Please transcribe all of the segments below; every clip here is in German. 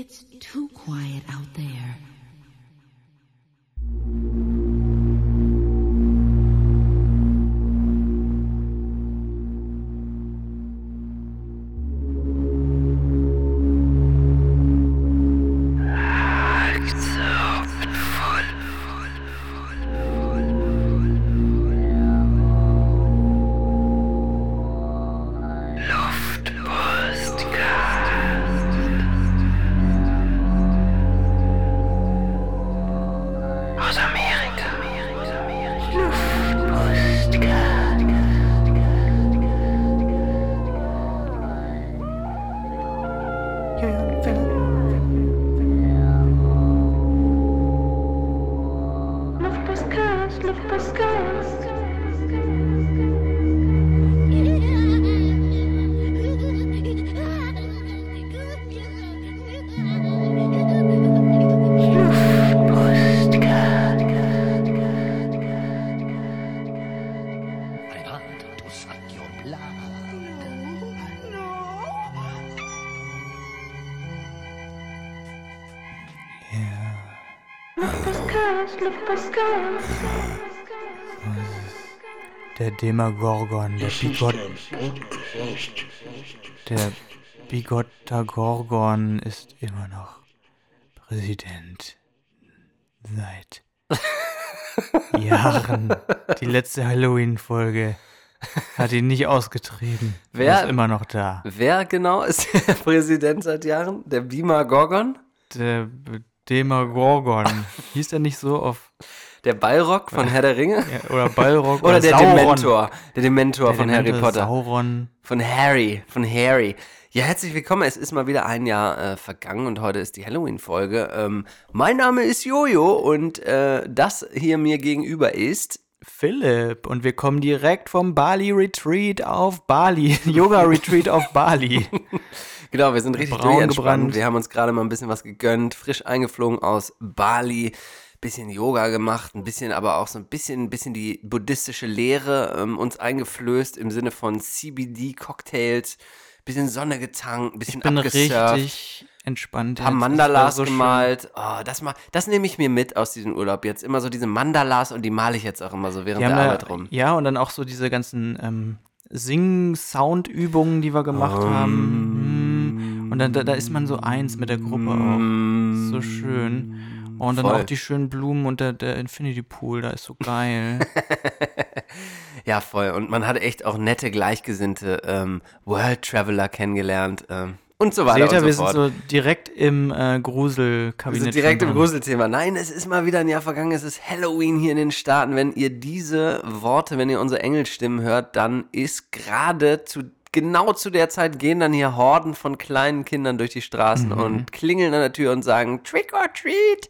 It's too quiet out there. Der Demagorgon, der Bigot, der Bigottagorgon ist immer noch Präsident. Seit Jahren. Die letzte Halloween-Folge hat ihn nicht ausgetrieben. Er Wer- ist immer noch da. Wer genau ist der Präsident seit Jahren? Der Beamer Gorgon? Der Demagorgon. Hieß er nicht so auf. Der Balrog von Herr der Ringe? Ja, oder Balrog Oder der Sauron. Dementor. Der Dementor Der von Harry Dementor Potter. Sauron. Von Harry. Von Harry. Ja, herzlich willkommen. Es ist mal wieder ein Jahr äh, vergangen und heute ist die Halloween-Folge. Ähm, mein Name ist Jojo und äh, das hier mir gegenüber ist. Philipp und wir kommen direkt vom Bali Retreat auf Bali. Yoga Retreat auf Bali. Genau, wir sind richtig Braun durchentspannt. gebrannt. Wir haben uns gerade mal ein bisschen was gegönnt, frisch eingeflogen aus Bali, bisschen Yoga gemacht, ein bisschen aber auch so ein bisschen, ein bisschen die buddhistische Lehre ähm, uns eingeflößt im Sinne von CBD-Cocktails, bisschen Sonne getankt, ein bisschen Ich bin abgesurft. richtig entspannt. Paar war Mandalas so gemalt. Oh, das, ma- das nehme ich mir mit aus diesem Urlaub jetzt. Immer so diese Mandalas und die male ich jetzt auch immer so während haben der Arbeit rum. ja, und dann auch so diese ganzen ähm, Sing-Sound-Übungen, die wir gemacht Ähm. haben. Mm. Und dann da, da ist man so eins mit der Gruppe auch. So schön. Und dann Voll. auch die schönen Blumen und der, der Infinity Pool, da ist so geil. Ja, voll. Und man hat echt auch nette Gleichgesinnte ähm, World Traveler kennengelernt ähm, und so weiter Seht ihr, und wir so sind fort. so direkt im äh, wir Gruselkabinett. sind direkt im. Gruselthema. Nein, es ist mal wieder ein Jahr vergangen. Es ist Halloween hier in den Staaten. Wenn ihr diese Worte, wenn ihr unsere Engelstimmen hört, dann ist gerade zu genau zu der Zeit gehen dann hier Horden von kleinen Kindern durch die Straßen Mhm. und klingeln an der Tür und sagen Trick or Treat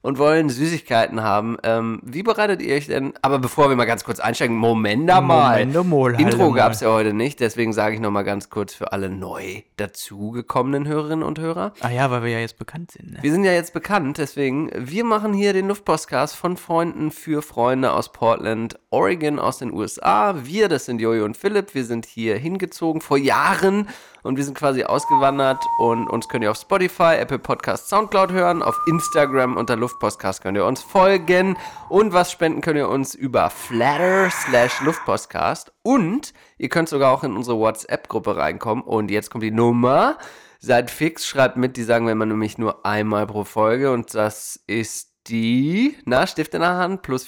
und wollen Süßigkeiten haben. Ähm, wie bereitet ihr euch denn? Aber bevor wir mal ganz kurz einsteigen, Moment mal. Moment mal, Intro Halle mal. gab es ja heute nicht, deswegen sage ich noch mal ganz kurz für alle neu dazugekommenen Hörerinnen und Hörer. Ah ja, weil wir ja jetzt bekannt sind. Ne? Wir sind ja jetzt bekannt, deswegen, wir machen hier den Luftpostcast von Freunden für Freunde aus Portland, Oregon, aus den USA. Wir, das sind Jojo und Philipp, wir sind hier hingezogen vor Jahren und wir sind quasi ausgewandert und uns könnt ihr auf Spotify, Apple Podcast, Soundcloud hören, auf Instagram unter Luftpostcast könnt ihr uns folgen. Und was spenden könnt ihr uns über Flatter slash Luftpostcast. Und ihr könnt sogar auch in unsere WhatsApp-Gruppe reinkommen. Und jetzt kommt die Nummer. Seid fix, schreibt mit, die sagen wir immer nämlich nur einmal pro Folge. Und das ist die, na, Stift in der Hand, plus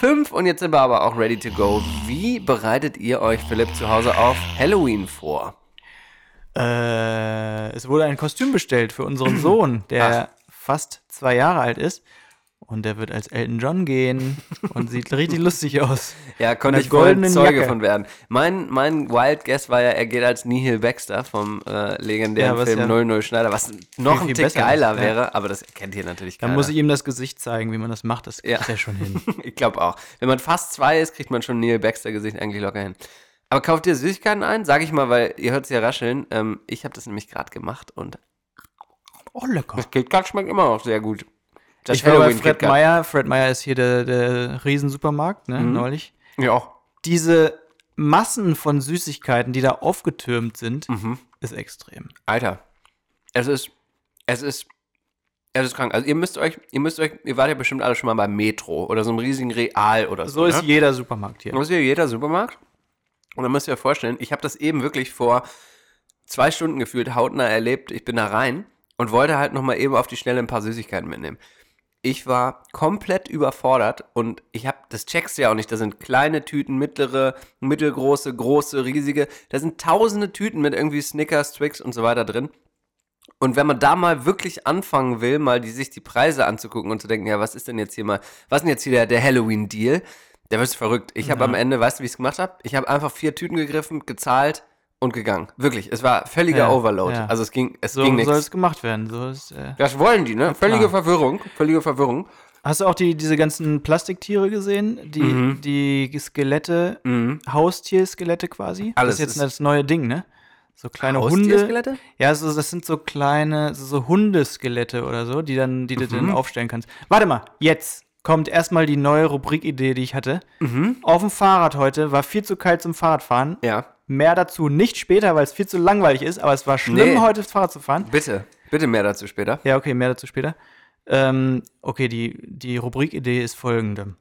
4915150639215 und jetzt sind wir aber auch ready to go. Wie bereitet ihr euch, Philipp, zu Hause auf Halloween vor? Äh, es wurde ein Kostüm bestellt für unseren Sohn, der fast zwei Jahre alt ist. Und der wird als Elton John gehen und sieht richtig lustig aus. Ja, konnte ich goldenen Zeuge Jacke. von werden. Mein, mein Wild Guess war ja, er geht als Nihil Baxter vom äh, legendären Ja, Film ja 00 Schneider, was noch viel ein Tick besser ist, geiler ja. wäre, aber das kennt ihr natürlich Dann keiner. muss ich ihm das Gesicht zeigen, wie man das macht. Das kriegt Ja. er schon hin. Ich glaube auch. Wenn man fast zwei ist, kriegt man schon Neil Baxter Gesicht eigentlich locker hin. Aber kauft ihr Süßigkeiten ein? Sag ich mal, weil ihr hört es ja rascheln. Ähm, ich habe das nämlich gerade gemacht und Oh, lecker. das KitKat schmeckt immer noch sehr gut. Das Ich war bei Fred. Meyer. Fred Meyer ist hier der, der Riesensupermarkt, ne, neulich. Ja. Diese Massen von Süßigkeiten, die da aufgetürmt sind, Mhm. ist extrem. Alter, es ist, es ist, es ist krank. Also ihr müsst euch, ihr müsst euch, ihr wart ja bestimmt alle schon mal beim Metro oder so einem riesigen Real oder so. So ist ne? jeder Supermarkt hier. Das ist ja jeder Supermarkt. Und dann müsst ihr euch vorstellen, ich habe das eben wirklich vor zwei Stunden gefühlt hautnah erlebt. Ich bin da rein und wollte halt nochmal eben auf die Schnelle ein paar Süßigkeiten mitnehmen. Ich war komplett überfordert und ich habe, das checkst du ja auch nicht, da sind kleine Tüten, mittlere, mittelgroße, große, riesige, da sind tausende Tüten mit irgendwie Snickers, Twix und so weiter drin. Und wenn man da mal wirklich anfangen will, mal die, sich die Preise anzugucken und zu denken, ja, was ist denn jetzt hier mal, was ist denn jetzt hier der, der Halloween-Deal? Der wird verrückt. Ich habe am Ende, weißt du, wie ich es gemacht habe? Ich habe einfach vier Tüten gegriffen, gezahlt und gegangen. Wirklich, es war völliger Ja, Overload. ja. Also es ging, es So ging soll nichts. es gemacht werden. So ist, äh. Das wollen die, ne? Völlige klar. Verwirrung, völlige Verwirrung. Hast du auch die, diese ganzen Plastiktiere gesehen? Die, Mhm. die Skelette, Haustierskelette quasi? Alles das ist jetzt das neue Ding, ne? So kleine Hunde. Haustierskelette? Ja, so, das sind so kleine, so, so Hundeskelette oder so, die dann, die du Mhm. dann aufstellen kannst. Warte mal, jetzt kommt erstmal die neue Rubrikidee, die ich hatte. Mhm. Auf dem Fahrrad heute war viel zu kalt zum Fahrradfahren. Ja. Mehr dazu nicht später, weil es viel zu langweilig ist, aber es war schlimm, Nee. heute Fahrrad zu fahren. Bitte, bitte mehr dazu später. Ja, okay, mehr dazu später. Ähm, okay, die, die Rubrikidee ist folgende.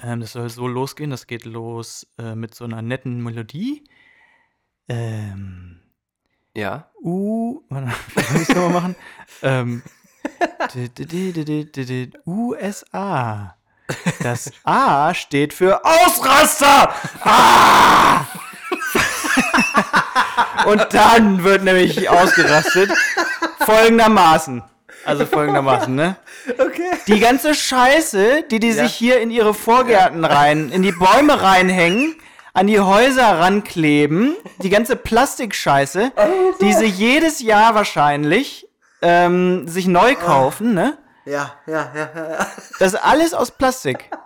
Ähm, das soll so losgehen, das geht los äh, mit so einer netten Melodie. Ähm, Ja. U, warte, wie muss ich nochmal machen? ähm, USA. Das A steht für Ausraster! Ah! Und dann wird nämlich ausgerastet. Folgendermaßen. Also folgendermaßen, ne? Okay. Die ganze Scheiße, die die Ja. sich hier in ihre Vorgärten rein, in die Bäume reinhängen, an die Häuser rankleben, die ganze Plastikscheiße, die sie jedes Jahr wahrscheinlich ähm, sich neu kaufen, ne? Ja, ja, ja, ja. Das ist alles aus Plastik.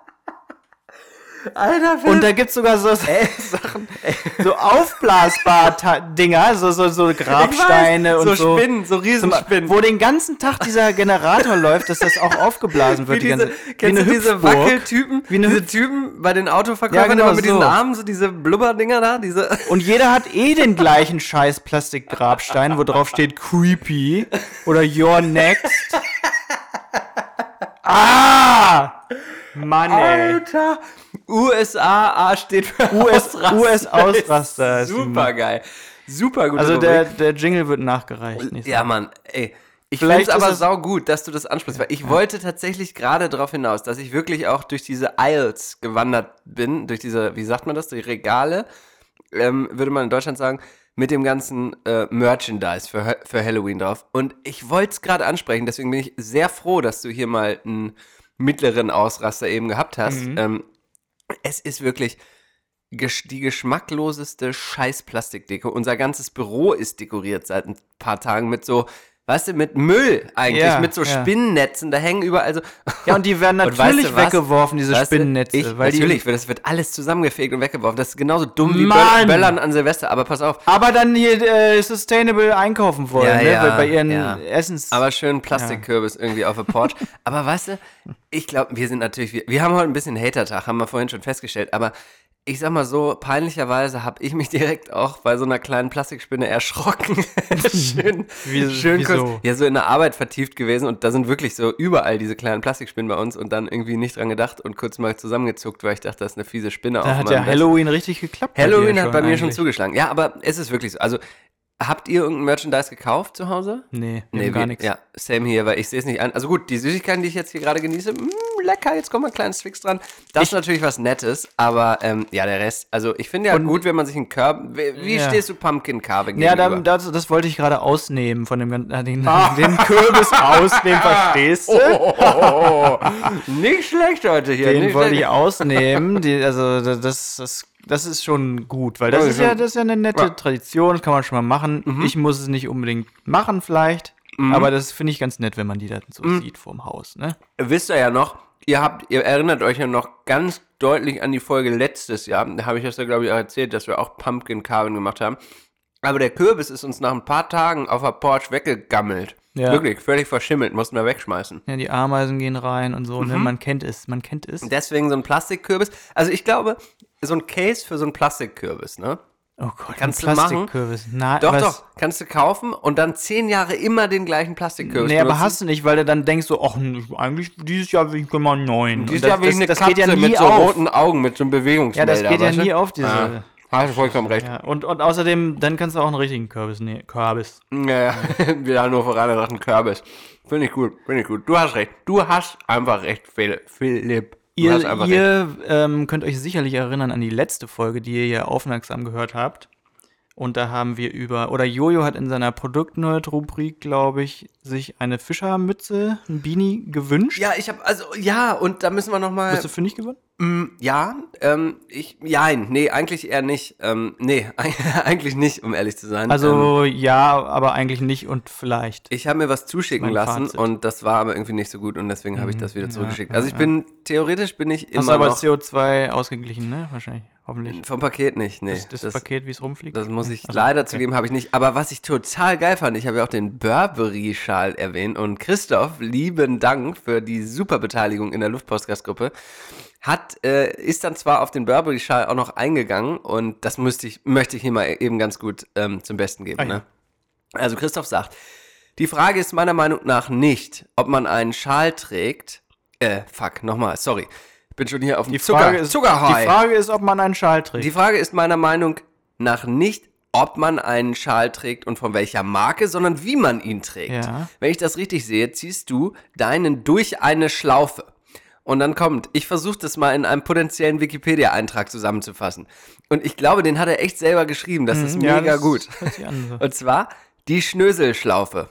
Alter, Und da gibt's sogar so Sachen, so aufblasbar Dinger, so, so, so Grabsteine und so so. Spinnen, so Riesenspinnen. Wo den ganzen Tag dieser Generator läuft, dass das auch aufgeblasen wird. Wie die diese, ganze, kennst du diese Hüpfburg. Wackeltypen? Wie eine diese Hüpf- Typen bei den Autoverkäufern Ja, genau, immer mit diesen so. Armen, so diese Blubberdinger da, diese. Und jeder hat eh den gleichen scheiß Plastikgrabstein, wo drauf steht Creepy oder You're Next. Ah! Mann, ey. Alter! USA, A steht für US Ausraster. US Ausraster ist- Super geil. Super gut. Also der, der Jingle wird nachgereicht. nächstes Ja. Mann, ey. Ich finde es aber sau gut, dass du das ansprichst, weil ich wollte tatsächlich gerade darauf hinaus, dass ich wirklich auch durch diese Aisles gewandert bin, durch diese, wie sagt man das, die Regale, ähm, würde man in Deutschland sagen, mit dem ganzen äh, Merchandise für, für Halloween drauf. Und ich wollte es gerade ansprechen, deswegen bin ich sehr froh, dass du hier mal einen mittleren Ausraster eben gehabt hast. Ähm, es ist wirklich die geschmackloseste Scheiß-Plastikdeko. Unser ganzes Büro ist dekoriert seit ein paar Tagen mit so, weißt du, mit Müll eigentlich, Ja, mit so ja. Spinnennetzen. Da hängen überall so. Ja, und die werden natürlich weißt du weggeworfen, diese Weißt Spinnennetze. Ich, weil die- natürlich, das wird alles zusammengefegt und weggeworfen. Das ist genauso dumm wie! Böll Böllern an Silvester. Aber pass auf, aber dann hier äh, sustainable einkaufen wollen, Ja, ne? ja, Weil bei ihren. Essens. Aber schön Plastikkürbis irgendwie auf der Porch. aber weißt du, ich glaube, wir sind natürlich, wir, wir haben heute ein bisschen Hater-Tag, haben wir vorhin schon festgestellt, aber ich sag mal so, peinlicherweise habe ich mich direkt auch bei so einer kleinen Plastikspinne erschrocken. schön, Wie- schön wieso? kurz, ja, so in der Arbeit vertieft gewesen und da sind wirklich so überall diese kleinen Plastikspinnen bei uns und dann irgendwie nicht dran gedacht und kurz mal zusammengezuckt, weil ich dachte, das ist eine fiese Spinne da auf hat ja Bett. Halloween richtig geklappt. Halloween hat bei mir schon zugeschlagen. Ja, aber es ist wirklich so. Also, habt ihr irgendein Merchandise gekauft zu Hause? Nee, Nee, gar nichts. Ja, same hier, weil ich sehe es nicht an. Also gut, die Süßigkeiten, die ich jetzt hier gerade genieße, mh, lecker, jetzt kommt mal ein kleines Twix dran. Das ist natürlich was Nettes, aber ähm, ja, der Rest, also ich finde ja gut, wenn man sich einen Körb, wie, wie Ja. stehst du Pumpkin Carving Ja, dann, das, das wollte ich gerade ausnehmen von dem ganzen, äh, den, den Kürbis ausnehmen, verstehst du? oh, nicht schlecht heute hier. Den wollte ich ausnehmen. Die, also das, das, das ist schon gut, weil das Ja, ist ja, das ist ja eine nette Ja. Tradition, das kann man schon mal machen. Ich muss es nicht unbedingt machen vielleicht, aber das finde ich ganz nett, wenn man die dann so sieht vorm Haus. Ne? Wisst ihr ja noch, ihr habt, ihr erinnert euch ja noch ganz deutlich an die Folge letztes Jahr. Da habe ich das ja, glaube ich, auch erzählt, dass wir auch Pumpkin Carving gemacht haben. Aber der Kürbis ist uns nach ein paar Tagen auf der Porch weggegammelt. Ja. Wirklich, völlig verschimmelt, mussten wir wegschmeißen. Ja, die Ameisen gehen rein und so, Mhm. ne? Man kennt es, man kennt es. Deswegen so ein Plastikkürbis. Also ich glaube, so ein Case für so einen Plastikkürbis, ne? Oh Gott, Kannst ein du machen? Plastikkürbis. Na, Doch, was? doch, kannst du kaufen und dann zehn Jahre immer den gleichen Plastikkürbis Nee, aber hast du nicht, weil du dann denkst so, ach, eigentlich dieses Jahr will ich mal einen neuen. Dieses Und Jahr will ich eine das Katze geht ja nie mit so auf. roten Augen, mit so einem Ja, Bewegungsmelder. das geht ja nie auf, diese. Ah, hast du vollkommen recht. Ja, und, und außerdem, dann kannst du auch einen richtigen Kürbis nehmen. Kürbis. Ja, ja. wir haben nur voran gesagt, ein Kürbis. Finde ich gut, finde ich gut. Du hast recht. Du hast einfach recht, Phil- Philipp. Hast Ihr, ihr ähm, könnt euch sicherlich erinnern an die letzte Folge, die ihr ja aufmerksam gehört habt. Und da haben wir über, oder Jojo hat in seiner Produktnerd-Rubrik, glaube ich, sich eine Fischermütze, ein Beanie gewünscht. Ja, ich habe also ja und da müssen wir noch mal Bist du fündig geworden? Mm, ja, ähm, ich jein, nee, eigentlich eher nicht. Ähm, nee, eigentlich nicht, um ehrlich zu sein. ähm, Also ja, aber eigentlich nicht und vielleicht. ich habe mir was zuschicken lassen Fazit. und das war aber irgendwie nicht so gut und deswegen habe ich das wieder zurückgeschickt. ja, Also ich ja. bin theoretisch bin ich Hast immer du aber noch CO2 ausgeglichen, ne? Wahrscheinlich. Hoffentlich. vom Paket nicht, nee. Das, das, Paket, wie es rumfliegt. Das muss ich Also, leider okay. zugeben, habe ich nicht. Aber was ich total geil fand, ich habe ja auch den Burberry-Schal erwähnt und Christoph, lieben Dank für die super Beteiligung in der Luftpostgastgruppe, hat, äh, ist dann zwar auf den Burberry-Schal auch noch eingegangen und das müsste ich, möchte ich hier mal eben ganz gut ähm, zum Besten geben. Ah, ne? Also Christoph sagt, die Frage ist meiner Meinung nach nicht, ob man einen Schal trägt. Äh, fuck, nochmal, sorry. Ich bin schon hier auf dem Die Zucker, Frage, ist, Zuckerhigh. die Frage ist, ob man einen Schal trägt. Die Frage ist meiner Meinung nach nicht, ob man einen Schal trägt und von welcher Marke, sondern wie man ihn trägt. Ja. Wenn ich das richtig sehe, ziehst du deinen durch eine Schlaufe. Und dann kommt, ich versuche das mal in einem potenziellen Wikipedia-Eintrag zusammenzufassen. Und ich glaube, den hat er echt selber geschrieben. Das ist Mhm, ja, mega das gut. so. Und zwar die Schnöselschlaufe.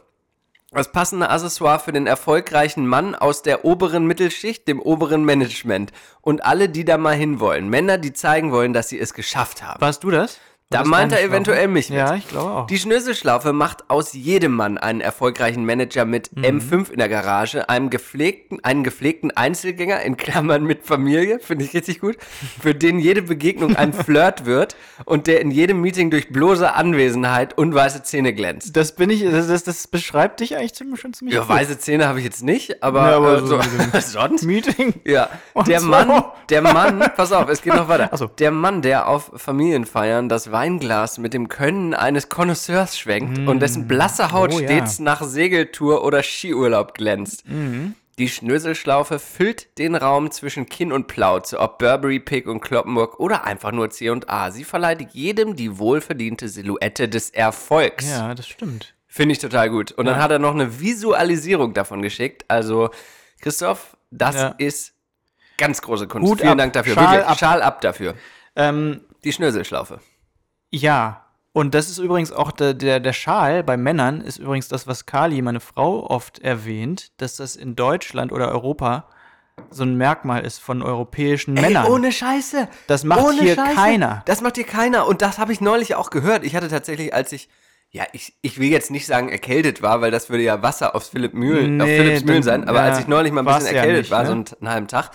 Das passende Accessoire für den erfolgreichen Mann aus der oberen Mittelschicht, dem oberen Management. Und alle, die da mal hinwollen. Männer, die zeigen wollen, dass sie es geschafft haben. Warst du das? Da meint er eventuell mich mit. Ja, ich glaube auch. Die Schnöselschlaufe macht aus jedem Mann einen erfolgreichen Manager mit Mhm. M5 in der Garage, einem gepflegten, einen gepflegten Einzelgänger in Klammern mit Familie, finde ich richtig gut, für den jede Begegnung ein Flirt wird und der in jedem Meeting durch bloße Anwesenheit und weiße Zähne glänzt. das bin ich, das, das, das beschreibt dich eigentlich ziemlich, schon ziemlich Ja, gut. weiße Zähne habe ich jetzt nicht, aber, Ja, aber äh, so so, sonst? Meeting. Ja, Und der so. Mann, der Mann, pass auf, es geht noch weiter. So. Der Mann, der auf Familienfeiern das Weinglas mit dem Können eines Connoisseurs schwenkt und dessen blasse Haut Oh, ja. stets nach Segeltour oder Skiurlaub glänzt. Mhm. Die Schnöselschlaufe füllt den Raum zwischen Kinn und Plauze, ob Burberry, Pick und Kloppenburg oder einfach nur C&A. Sie verleiht jedem die wohlverdiente Silhouette des Erfolgs. Ja, das stimmt. Finde ich total gut. Und dann hat er noch eine Visualisierung davon geschickt. Also, Christoph, das Ja. ist ganz große Kunst. Hut Vielen ab. Dank dafür. Schal Wirklich, ab. Schal ab dafür. Ähm, Die Schnöselschlaufe. Ja. Und das ist übrigens auch der, der, der Schal bei Männern ist übrigens das, was Kali, meine Frau, oft erwähnt, dass das in Deutschland oder Europa so ein Merkmal ist von europäischen Männern. Ey, ohne Scheiße. Das macht ohne hier keiner. Das macht hier keiner. Und das habe ich neulich auch gehört. Ich hatte tatsächlich, als ich, ja, ich, ich will jetzt nicht sagen erkältet war, weil das würde ja Wasser aufs Philipp Mühlen, auf Nee, Philipps Mühlen sein. Aber ja, als ich neulich mal ein bisschen ja erkältet nicht, war, ne? so einen, einen halben Tag,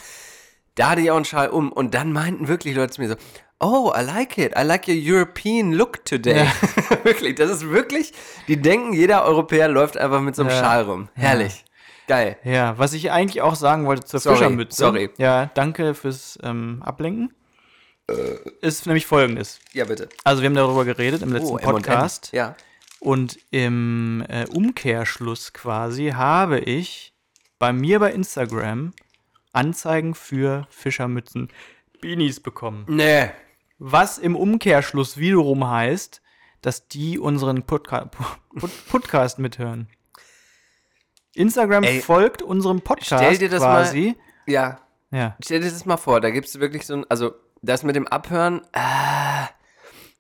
da hatte ich auch einen Schal um. Und dann meinten wirklich Leute zu mir so, oh, I like it. I like your European look today. wirklich, das ist wirklich, die denken, jeder Europäer läuft einfach mit so einem Ja. Schal rum. Herrlich. Geil. Ja, was ich eigentlich auch sagen wollte zur Sorry, Fischermütze. sorry. Ja, danke fürs ähm, Ablenken. Ist nämlich folgendes. Ja, bitte. Also, wir haben darüber geredet im letzten Oh. Podcast. Ja. Und im äh, Umkehrschluss quasi habe ich bei mir bei Instagram Anzeigen für Fischermützen Beanies bekommen. Nee. Was im Umkehrschluss wiederum heißt, dass die unseren Podca Pod Podcast mithören. Instagram Ey, folgt unserem Podcast stell dir das quasi. Ja, Ja. Stell dir das mal vor, da gibt es wirklich so ein, also das mit dem Abhören, äh,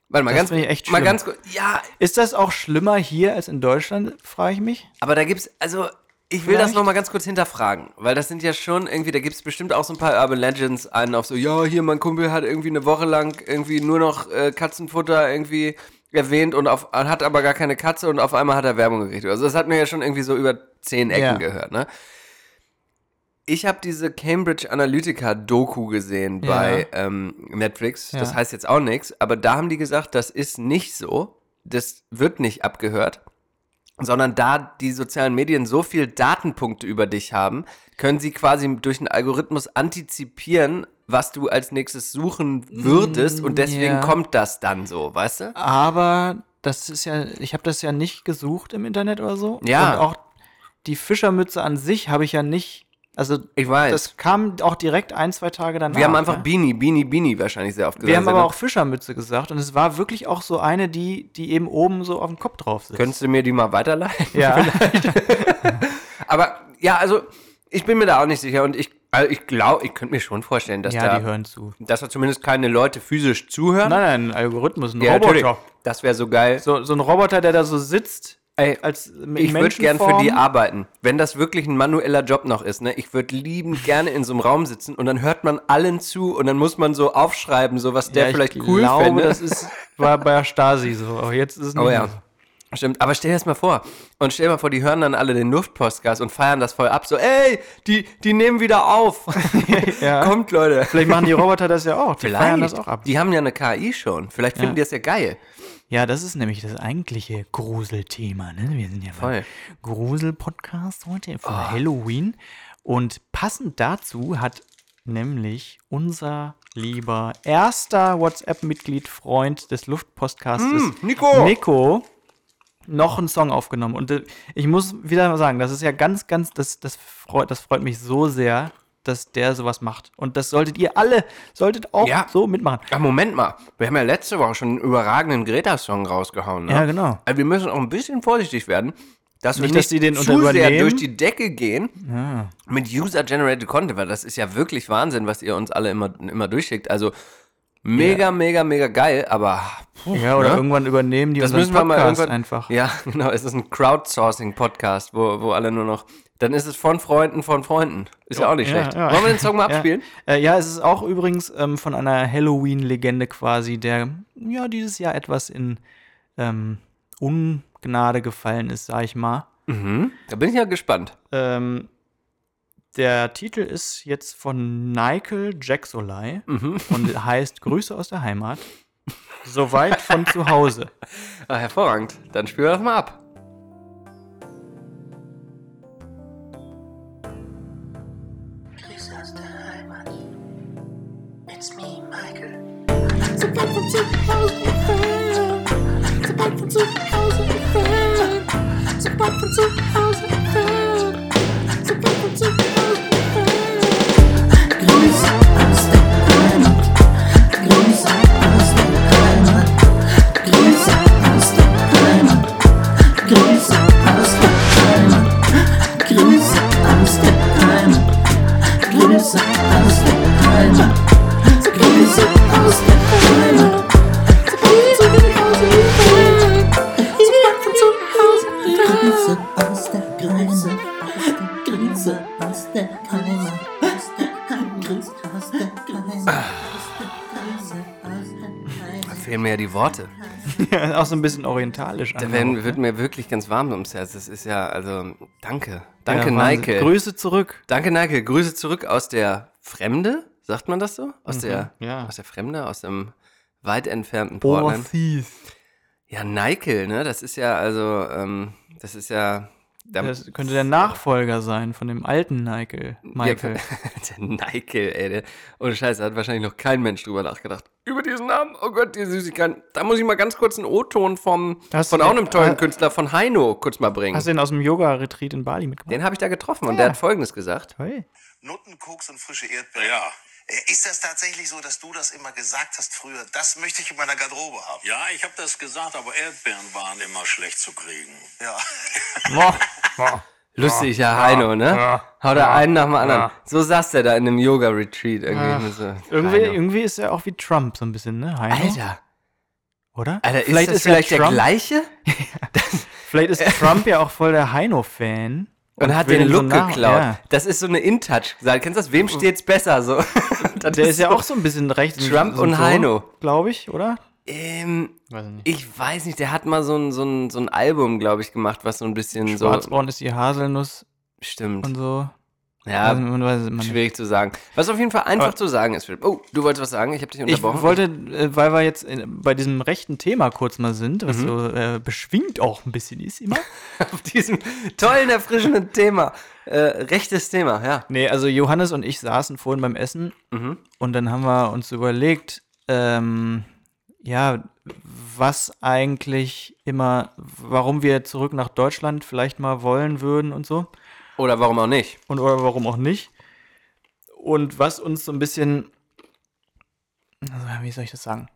warte mal, Das ganz, ich echt mal schlimm. ganz kurz, ja, Ist das auch schlimmer hier als in Deutschland, frage ich mich? aber da gibt's, also ich will das Vielleicht? noch mal ganz kurz hinterfragen, weil das sind ja schon irgendwie, da gibt es bestimmt auch so ein paar Urban Legends, einen auf so, ja, hier, mein Kumpel hat irgendwie eine Woche lang irgendwie nur noch äh, Katzenfutter irgendwie erwähnt und auf, hat aber gar keine Katze und auf einmal hat er Werbung gekriegt. Also das hat mir ja schon irgendwie so über zehn Ecken Ja. gehört, ne? Ich habe diese Cambridge Analytica Doku gesehen bei ähm, Netflix. Das Ja. heißt jetzt auch nichts, aber da haben die gesagt, das ist nicht so. Das wird nicht abgehört, sondern da die sozialen Medien so viel Datenpunkte über dich haben, können sie quasi durch einen Algorithmus antizipieren, was du als nächstes suchen würdest und deswegen ja. kommt das dann so, weißt du? Aber das ist ja, ich habe das ja nicht gesucht im Internet oder so. Ja. Und auch die Fischermütze an sich habe ich ja nicht. Also Ich weiß. das kam auch direkt ein, zwei Tage danach. Wir haben einfach ne? Beanie, Beanie, Beanie wahrscheinlich sehr oft gesagt. Wir haben aber auch Fischermütze gesagt und es war wirklich auch so eine, die, die eben oben so auf dem Kopf drauf sitzt. Könntest du mir die mal weiterleiten? ja. Aber ja, also ich bin mir da auch nicht sicher und ich, also ich glaube, ich könnte mir schon vorstellen, dass ja, da, die hören zu. dass da zumindest keine Leute physisch zuhören. Nein, nein, ein Algorithmus, ein ja, natürlich. Roboter. Das wäre so geil. So, so ein Roboter, der da so sitzt, Ey, als ich würde gern für die arbeiten. Wenn das wirklich ein manueller Job noch ist, ne? Ich würde liebend gerne in so einem Raum sitzen und dann hört man allen zu und dann muss man so aufschreiben, so was der ja, vielleicht ich cool glaube, fände. das ist, war bei der Stasi so. Aber jetzt ist es nicht Oh ja. Stimmt, aber stell dir das mal vor. Und stell dir mal vor, die hören dann alle den Luftpostgas und feiern das voll ab. So, ey, die, die nehmen wieder auf. Ja. Kommt, Leute. Vielleicht machen die Roboter das ja auch. Die feiern das Vielleicht. auch ab. Die haben ja eine KI schon. Vielleicht finden die das ja geil. Ja, das ist nämlich das eigentliche Gruselthema. Ne? Wir sind ja Voll. beim Grusel-Podcast heute für Halloween. Und passend dazu hat nämlich unser lieber erster WhatsApp-Mitglied, Freund des Luftpostcastes, Nico! Nico, noch einen Song aufgenommen. Und äh, ich muss wieder mal sagen, das ist ja ganz, ganz, das, das, freut, das freut mich so sehr, dass der sowas macht. Und das solltet ihr alle, solltet auch Ja. so mitmachen. Ach, Moment mal. Wir haben ja letzte Woche schon einen überragenden Greta-Song rausgehauen. Ne? Ja, genau. Also wir müssen auch ein bisschen vorsichtig werden, dass wir Nicht, nicht, dass die den zu sehr durch die Decke gehen mit User-Generated Content, weil das ist ja wirklich Wahnsinn, was ihr uns alle immer, immer durchschickt. Also mega, mega, mega geil, aber puh, Ja, oder ne? irgendwann übernehmen die das unseren müssen wir mal Podcast irgendwann einfach. Ja, genau, es ist ein Crowdsourcing-Podcast, wo, wo alle nur noch. Dann ist es von Freunden von Freunden. Ist ja, auch nicht Ja, schlecht. ja. Wollen wir den Song mal abspielen? Ja, äh, ja es ist auch übrigens ähm, von einer Halloween-Legende quasi, der ja dieses Jahr etwas in ähm, Ungnade gefallen ist, sag ich mal. Da bin ich ja gespannt. Ähm, der Titel ist jetzt von Nigel Jacksolai und heißt Grüße aus der Heimat. Soweit von zu Hause. Ah, hervorragend. Dann spielen wir das mal ab. 2000 fans. It's a bike from 2000 fans. It's a bike from 2000 fans. Mir ja Worte. auch so ein bisschen orientalisch. Da werden, ne? wird mir wirklich ganz warm ums Herz. Das ist ja, also, danke. Danke, Ja. Nike. Grüße zurück. Danke, Nike. Grüße zurück aus der Fremde. Sagt man das so? Aus, der, Mhm, ja. aus der Fremde, aus dem weit entfernten Portland. Ja, Nike, ne? Das ist ja, also, ähm, das ist ja. Da, Das könnte der Nachfolger sein von dem alten Nigel. Michael. Ja, der Nike, ey. Der, ohne Scheiße, hat wahrscheinlich noch kein Mensch drüber nachgedacht. Über diesen Namen, oh Gott, die Süßigkeiten. Da muss ich mal ganz kurz einen O-Ton vom, Hast von auch den- einem tollen äh, Künstler, von Heino, kurz mal bringen. Hast du den aus dem Yoga-Retreat in Bali mitgebracht? Den habe ich da getroffen und der hat folgendes gesagt. Hey. Nutten, Koks und frische Erdbeeren. Ja. Ist das tatsächlich so, dass du das immer gesagt hast früher? Das möchte ich in meiner Garderobe haben. Ja, ich habe das gesagt, aber Erdbeeren waren immer schlecht zu kriegen. Ja. Lustig, ja, Heino, ne? Hau da einen nach dem anderen. So saß der da in einem Yoga-Retreat irgendwie. So, Irgendwie, irgendwie ist er auch wie Trump so ein bisschen, ne? Heino? Alter, Oder? Alter, ist das ja vielleicht der Trump, gleiche? Vielleicht ist Trump ja auch voll der Heino-Fan. Und hat will den so Look nach- geklaut. Ja. Das ist so eine In-Touch. Kennst du das? Wem steht's besser? So. Der ist ja auch so ein bisschen rechts. Trump und so, Heino. Glaube ich, oder? Ähm, Weiß ich nicht. ich weiß nicht, der hat mal so ein, so ein, so ein Album, glaube ich, gemacht, was so ein bisschen so. Schwarzbraun ist die Haselnuss Stimmt. und so. Ja, Also man weiß es immer nicht. schwierig zu sagen. Was auf jeden Fall einfach Aber- zu sagen ist, Philipp. Oh, du wolltest was sagen? Ich habe dich Ich unterbrochen. wollte, äh, weil wir jetzt in, bei diesem rechten Thema kurz mal sind, Mhm. was so äh, beschwingt auch ein bisschen ist immer. auf diesem tollen, erfrischenden Thema. Äh, rechtes Thema, ja. Nee, also Johannes und ich saßen vorhin beim Essen Mhm. und dann haben wir uns überlegt, ähm, ja, was eigentlich immer, warum wir zurück nach Deutschland vielleicht mal wollen würden und so. Oder warum auch nicht? Und oder warum auch nicht. Und was uns so ein bisschen, also, wie soll ich das sagen?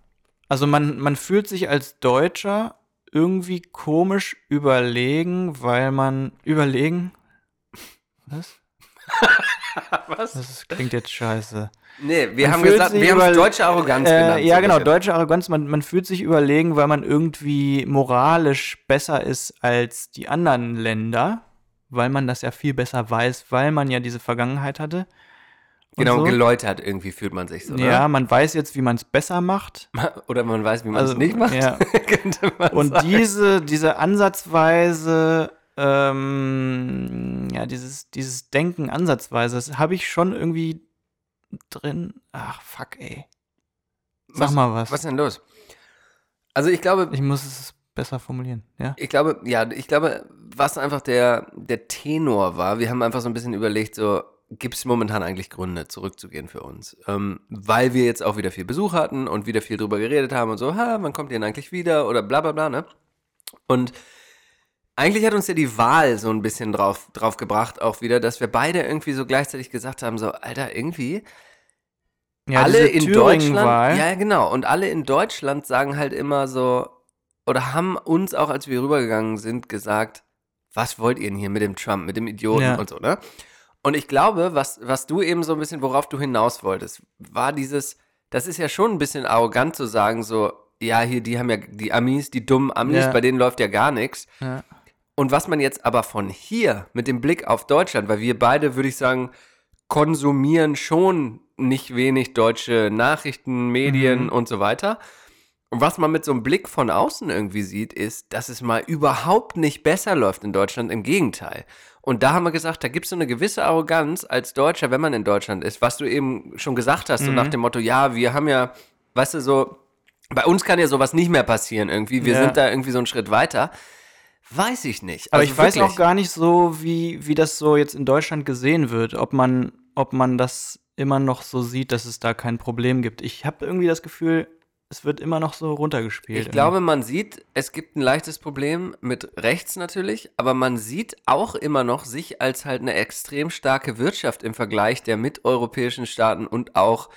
Also man, man fühlt sich als Deutscher irgendwie komisch überlegen, weil man überlegen. Was? Was? Das klingt jetzt scheiße. Nee, wir Man haben gesagt, wir haben es deutsche Arroganz äh, genannt. Ja, so genau, bisschen. deutsche Arroganz. Man, man fühlt sich überlegen, weil man irgendwie moralisch besser ist als die anderen Länder, weil man das ja viel besser weiß, weil man ja diese Vergangenheit hatte. Genau, so. geläutert irgendwie fühlt man sich so, ne? Ja, man weiß jetzt, wie man es besser macht. Oder man weiß, wie man Also, es nicht macht. ja. Und sagen. diese, diese Ansatzweise, ähm, ja, dieses, dieses Denken ansatzweise, das habe ich schon irgendwie drin. Ach, fuck, ey. Sag Was- mal was. Was ist denn los? Also ich glaube, Ich muss es besser formulieren, ja? Ich glaube, ja, ich glaube, was einfach der, der Tenor war, wir haben einfach so ein bisschen überlegt, so, gibt es momentan eigentlich Gründe, zurückzugehen für uns? Ähm, weil wir jetzt auch wieder viel Besuch hatten und wieder viel drüber geredet haben und so, ha, wann kommt ihr denn eigentlich wieder? Oder bla bla bla, ne? Und eigentlich hat uns ja die Wahl so ein bisschen drauf, drauf gebracht, auch wieder, dass wir beide irgendwie so gleichzeitig gesagt haben, so, Alter, irgendwie, Ja, alle in Thüringen-Wahl. Deutschland, ja genau, und alle in Deutschland sagen halt immer so, oder haben uns auch, als wir rübergegangen sind, gesagt, was wollt ihr denn hier mit dem Trump, mit dem Idioten Ja. und so, ne? Und ich glaube, was, was du eben so ein bisschen, worauf du hinaus wolltest, war dieses, das ist ja schon ein bisschen arrogant zu sagen, so, ja, hier, die haben ja, die Amis, die dummen Amis, Ja. bei denen läuft ja gar nichts. Ja. Und was man jetzt aber von hier mit dem Blick auf Deutschland, weil wir beide, würde ich sagen, konsumieren schon nicht wenig deutsche Nachrichten, Medien Mhm. und so weiter. Und was man mit so einem Blick von außen irgendwie sieht, ist, dass es mal überhaupt nicht besser läuft in Deutschland, im Gegenteil. Und da haben wir gesagt, da gibt es so eine gewisse Arroganz als Deutscher, wenn man in Deutschland ist, was du eben schon gesagt hast, so Mhm. nach dem Motto, ja, wir haben ja, weißt du, so, bei uns kann ja sowas nicht mehr passieren irgendwie, wir Ja. sind da irgendwie so einen Schritt weiter. Weiß ich nicht. Aber Also ich weiß wirklich. auch gar nicht so, wie, wie das so jetzt in Deutschland gesehen wird, ob man, ob man das immer noch so sieht, dass es da kein Problem gibt. Ich habe irgendwie das Gefühl, es wird immer noch so runtergespielt. Ich glaube, man sieht, es gibt ein leichtes Problem mit rechts natürlich, aber man sieht auch immer noch sich als halt eine extrem starke Wirtschaft im Vergleich der miteuropäischen Staaten und auch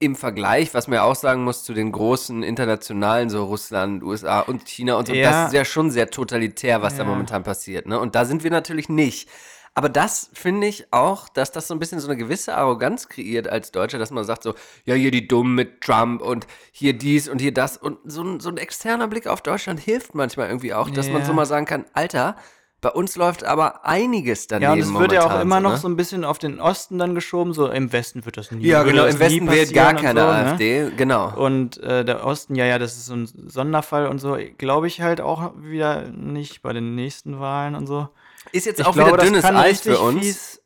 im Vergleich, was man ja auch sagen muss, zu den großen internationalen, so Russland, USA und China und so. Ja. Das ist ja schon sehr totalitär, was da Ja. momentan passiert. Ne? Und da sind wir natürlich nicht. Aber das finde ich auch, dass das so ein bisschen so eine gewisse Arroganz kreiert als Deutscher, dass man sagt so, ja, hier die Dummen mit Trump und hier dies und hier das. Und so ein, so ein externer Blick auf Deutschland hilft manchmal irgendwie auch, dass man Ja. so mal sagen kann, Alter, bei uns läuft aber einiges daneben Ja, und es wird ja auch immer noch ne? so ein bisschen auf den Osten dann geschoben, so im Westen wird das nie. Ja, genau, im Westen wählt gar keine so, ne? AfD, genau. Und äh, der Osten, ja, ja, das ist so ein Sonderfall und so, glaube ich halt auch wieder nicht bei den nächsten Wahlen und so. Ist jetzt Ich auch glaube, wieder dünnes Eis für uns. fies-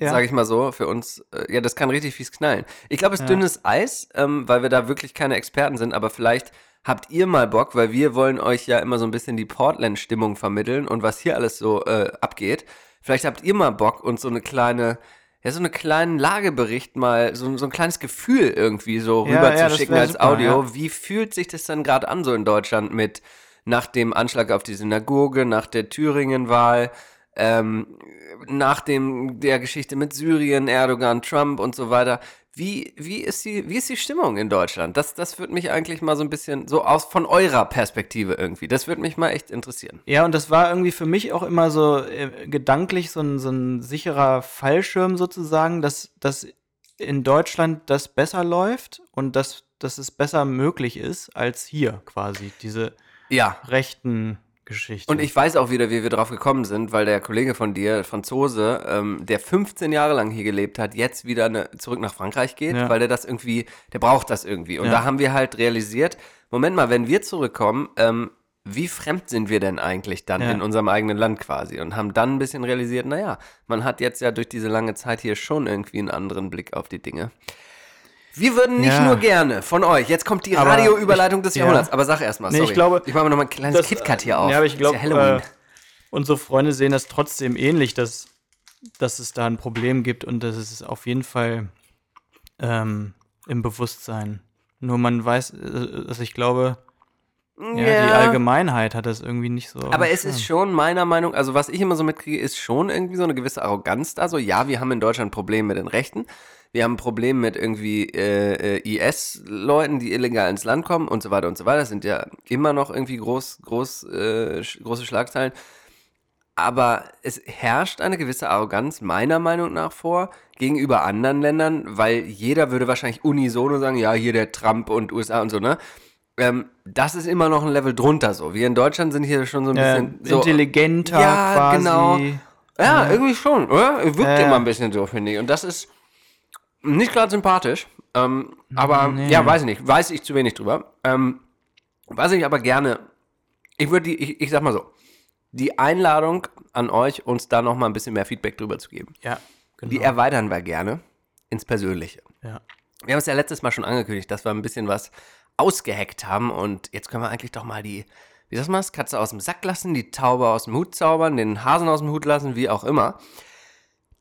Ja. Sag ich mal so, für uns, äh, ja, das kann richtig fies knallen. Ich glaube, es ist Ja. dünnes Eis, ähm, weil wir da wirklich keine Experten sind, aber vielleicht habt ihr mal Bock, weil wir wollen euch ja immer so ein bisschen die Portland-Stimmung vermitteln und was hier alles so äh, abgeht. Vielleicht habt ihr mal Bock, uns so eine kleine, ja, so einen kleinen Lagebericht mal, so, so ein kleines Gefühl irgendwie so Ja, rüber ja, zu wär als super, Audio. ja. Wie fühlt sich das dann gerade an so in Deutschland mit nach dem Anschlag auf die Synagoge, nach der Thüringen-Wahl, ähm, nach dem, der Geschichte mit Syrien, Erdogan, Trump und so weiter. Wie, wie, ist die, wie ist die Stimmung in Deutschland? Das, das würde mich eigentlich mal so ein bisschen so aus von eurer Perspektive irgendwie. Das würde mich mal echt interessieren. Ja, und das war irgendwie für mich auch immer so äh, gedanklich so ein, so ein sicherer Fallschirm sozusagen, dass, dass in Deutschland das besser läuft und dass, dass es besser möglich ist als hier quasi, diese Ja. rechten Geschichten. Und ich weiß auch wieder, wie wir drauf gekommen sind, weil der Kollege von dir, Franzose, ähm, der 15 Jahre lang hier gelebt hat, jetzt wieder eine, zurück nach Frankreich geht, Ja. weil der das irgendwie, der braucht das irgendwie. Und Ja. da haben wir halt realisiert, Moment mal, wenn wir zurückkommen, ähm, wie fremd sind wir denn eigentlich dann Ja. in unserem eigenen Land quasi? Und haben dann ein bisschen realisiert, naja, man hat jetzt ja durch diese lange Zeit hier schon irgendwie einen anderen Blick auf die Dinge. Wir würden nicht Ja. nur gerne von euch, jetzt kommt die Radioüberleitung des ja. Jahrhunderts, aber sag erst mal, Nee, ich glaube, ich mache mir noch mal ein kleines KitKat hier auf. Ja, aber ich glaube, äh, unsere Freunde sehen das trotzdem ähnlich, dass, dass es da ein Problem gibt und das ist auf jeden Fall ähm, im Bewusstsein. Nur man weiß, äh, dass ich glaube, ja, die Allgemeinheit hat das irgendwie nicht so. Aber es ist schon meiner Meinung, also was ich immer so mitkriege, ist schon irgendwie so eine gewisse Arroganz da. So, ja, wir haben in Deutschland ein Problem mit den Rechten. Wir haben ein Problem mit irgendwie äh, äh, IS-Leuten, die illegal ins Land kommen und so weiter und so weiter. Das sind ja immer noch irgendwie groß, groß, äh, große Schlagzeilen. Aber es herrscht eine gewisse Arroganz meiner Meinung nach vor gegenüber anderen Ländern, weil jeder würde wahrscheinlich unisono sagen, ja, hier der Trump und USA und so, ne? Ähm, das ist immer noch ein Level drunter so. Wir in Deutschland sind hier schon so ein äh, bisschen so, intelligenter Ja, quasi. genau. Ja, irgendwie schon, oder? Wirkt immer ein bisschen so, finde ich. Und das ist nicht gerade sympathisch. Ähm, aber, Nee. ja, weiß ich nicht. Weiß ich zu wenig drüber. Ähm, was ich aber gerne, ich würde die, ich, ich sag mal so, die Einladung an euch, uns da noch mal ein bisschen mehr Feedback drüber zu geben, Ja, genau. die erweitern wir gerne ins Persönliche. ja. Wir haben es ja letztes Mal schon angekündigt, dass wir ein bisschen was ausgeheckt haben und jetzt können wir eigentlich doch mal die, wie sagt man das, Katze aus dem Sack lassen, die Taube aus dem Hut zaubern, den Hasen aus dem Hut lassen, wie auch immer.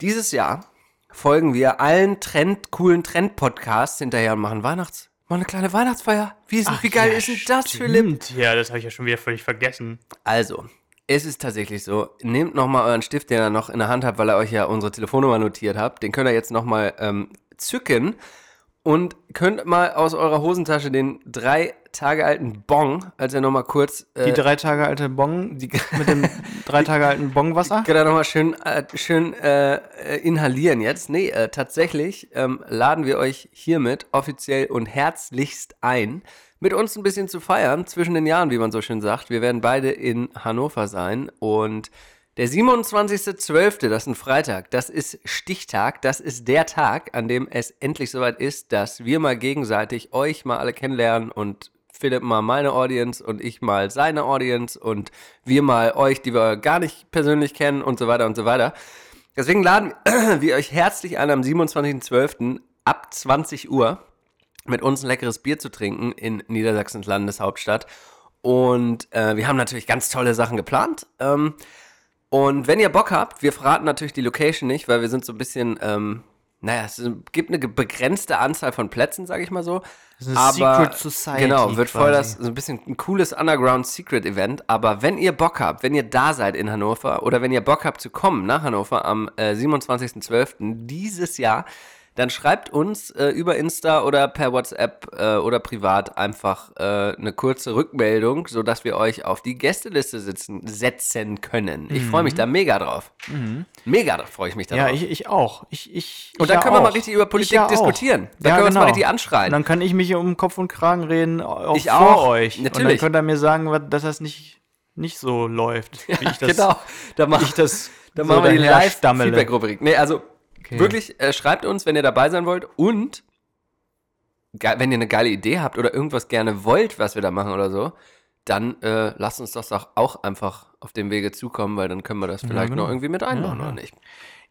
Dieses Jahr folgen wir allen Trend, coolen Trend-Podcasts hinterher und machen Weihnachts, machen eine kleine Weihnachtsfeier. Wie, ist, wie geil ist denn das, Philipp? Stimmt. Ja, das habe ich ja schon wieder völlig vergessen. Also, es ist tatsächlich so. Nehmt nochmal euren Stift, den ihr noch in der Hand habt, weil ihr euch ja unsere Telefonnummer notiert habt. Den könnt ihr jetzt nochmal ähm, zücken und könnt mal aus eurer Hosentasche den drei Tage alten Bong, als er nochmal kurz. Äh, Die drei Tage alte Bong, die, mit dem drei Tage alten Bongwasser? Ihr nochmal schön, äh, schön äh, äh, inhalieren jetzt? Nee, äh, tatsächlich ähm, laden wir euch hiermit offiziell und herzlichst ein, mit uns ein bisschen zu feiern zwischen den Jahren, wie man so schön sagt. Wir werden beide in Hannover sein und der 27.12., das ist ein Freitag, das ist Stichtag, das ist der Tag, an dem es endlich soweit ist, dass wir mal gegenseitig euch mal alle kennenlernen und Philipp mal meine Audience und ich mal seine Audience und wir mal euch, die wir gar nicht persönlich kennen und so weiter und so weiter. Deswegen laden wir euch herzlich ein, am 27.12. ab 20 Uhr mit uns ein leckeres Bier zu trinken in Niedersachsens Landeshauptstadt. Und äh, wir haben natürlich ganz tolle Sachen geplant. Ähm, und wenn ihr Bock habt, wir verraten natürlich die Location nicht, weil wir sind so ein bisschen, ähm, naja, es gibt eine begrenzte Anzahl von Plätzen, sage ich mal so. ist eine aber Secret Society genau, wird voll das quasi. so ein bisschen ein cooles Underground Secret Event. Aber wenn ihr Bock habt, wenn ihr da seid in Hannover oder wenn ihr Bock habt zu kommen nach Hannover am äh, 27.12. dieses Jahr, dann schreibt uns äh, über Insta oder per WhatsApp äh, oder privat einfach äh, eine kurze Rückmeldung, sodass wir euch auf die Gästeliste sitzen, setzen können. Ich freue mich da mega drauf. Mega freue ich mich da Mhm. Ja, ich, ich auch. Ich, ich, Und dann ja können wir mal auch. richtig über Politik ja auch. diskutieren. Dann ja, können wir uns mal genau. richtig anschreien. Und dann kann ich mich um Kopf und Kragen reden, auch Ich vor auch. euch. Und Natürlich. dann könnt ihr mir sagen, dass das nicht, nicht so läuft, wie ich das, genau. Da mach, ich das Dann so machen wir die daher live stammele. Feedback-Rubrik. Nee, also Okay. wirklich, äh, schreibt uns, wenn ihr dabei sein wollt und wenn ihr eine geile Idee habt oder irgendwas gerne wollt, was wir da machen oder so, dann äh, lasst uns das doch auch einfach auf dem Wege zukommen, weil dann können wir das vielleicht genau. noch irgendwie mit einbauen, Ja, ja. oder nicht?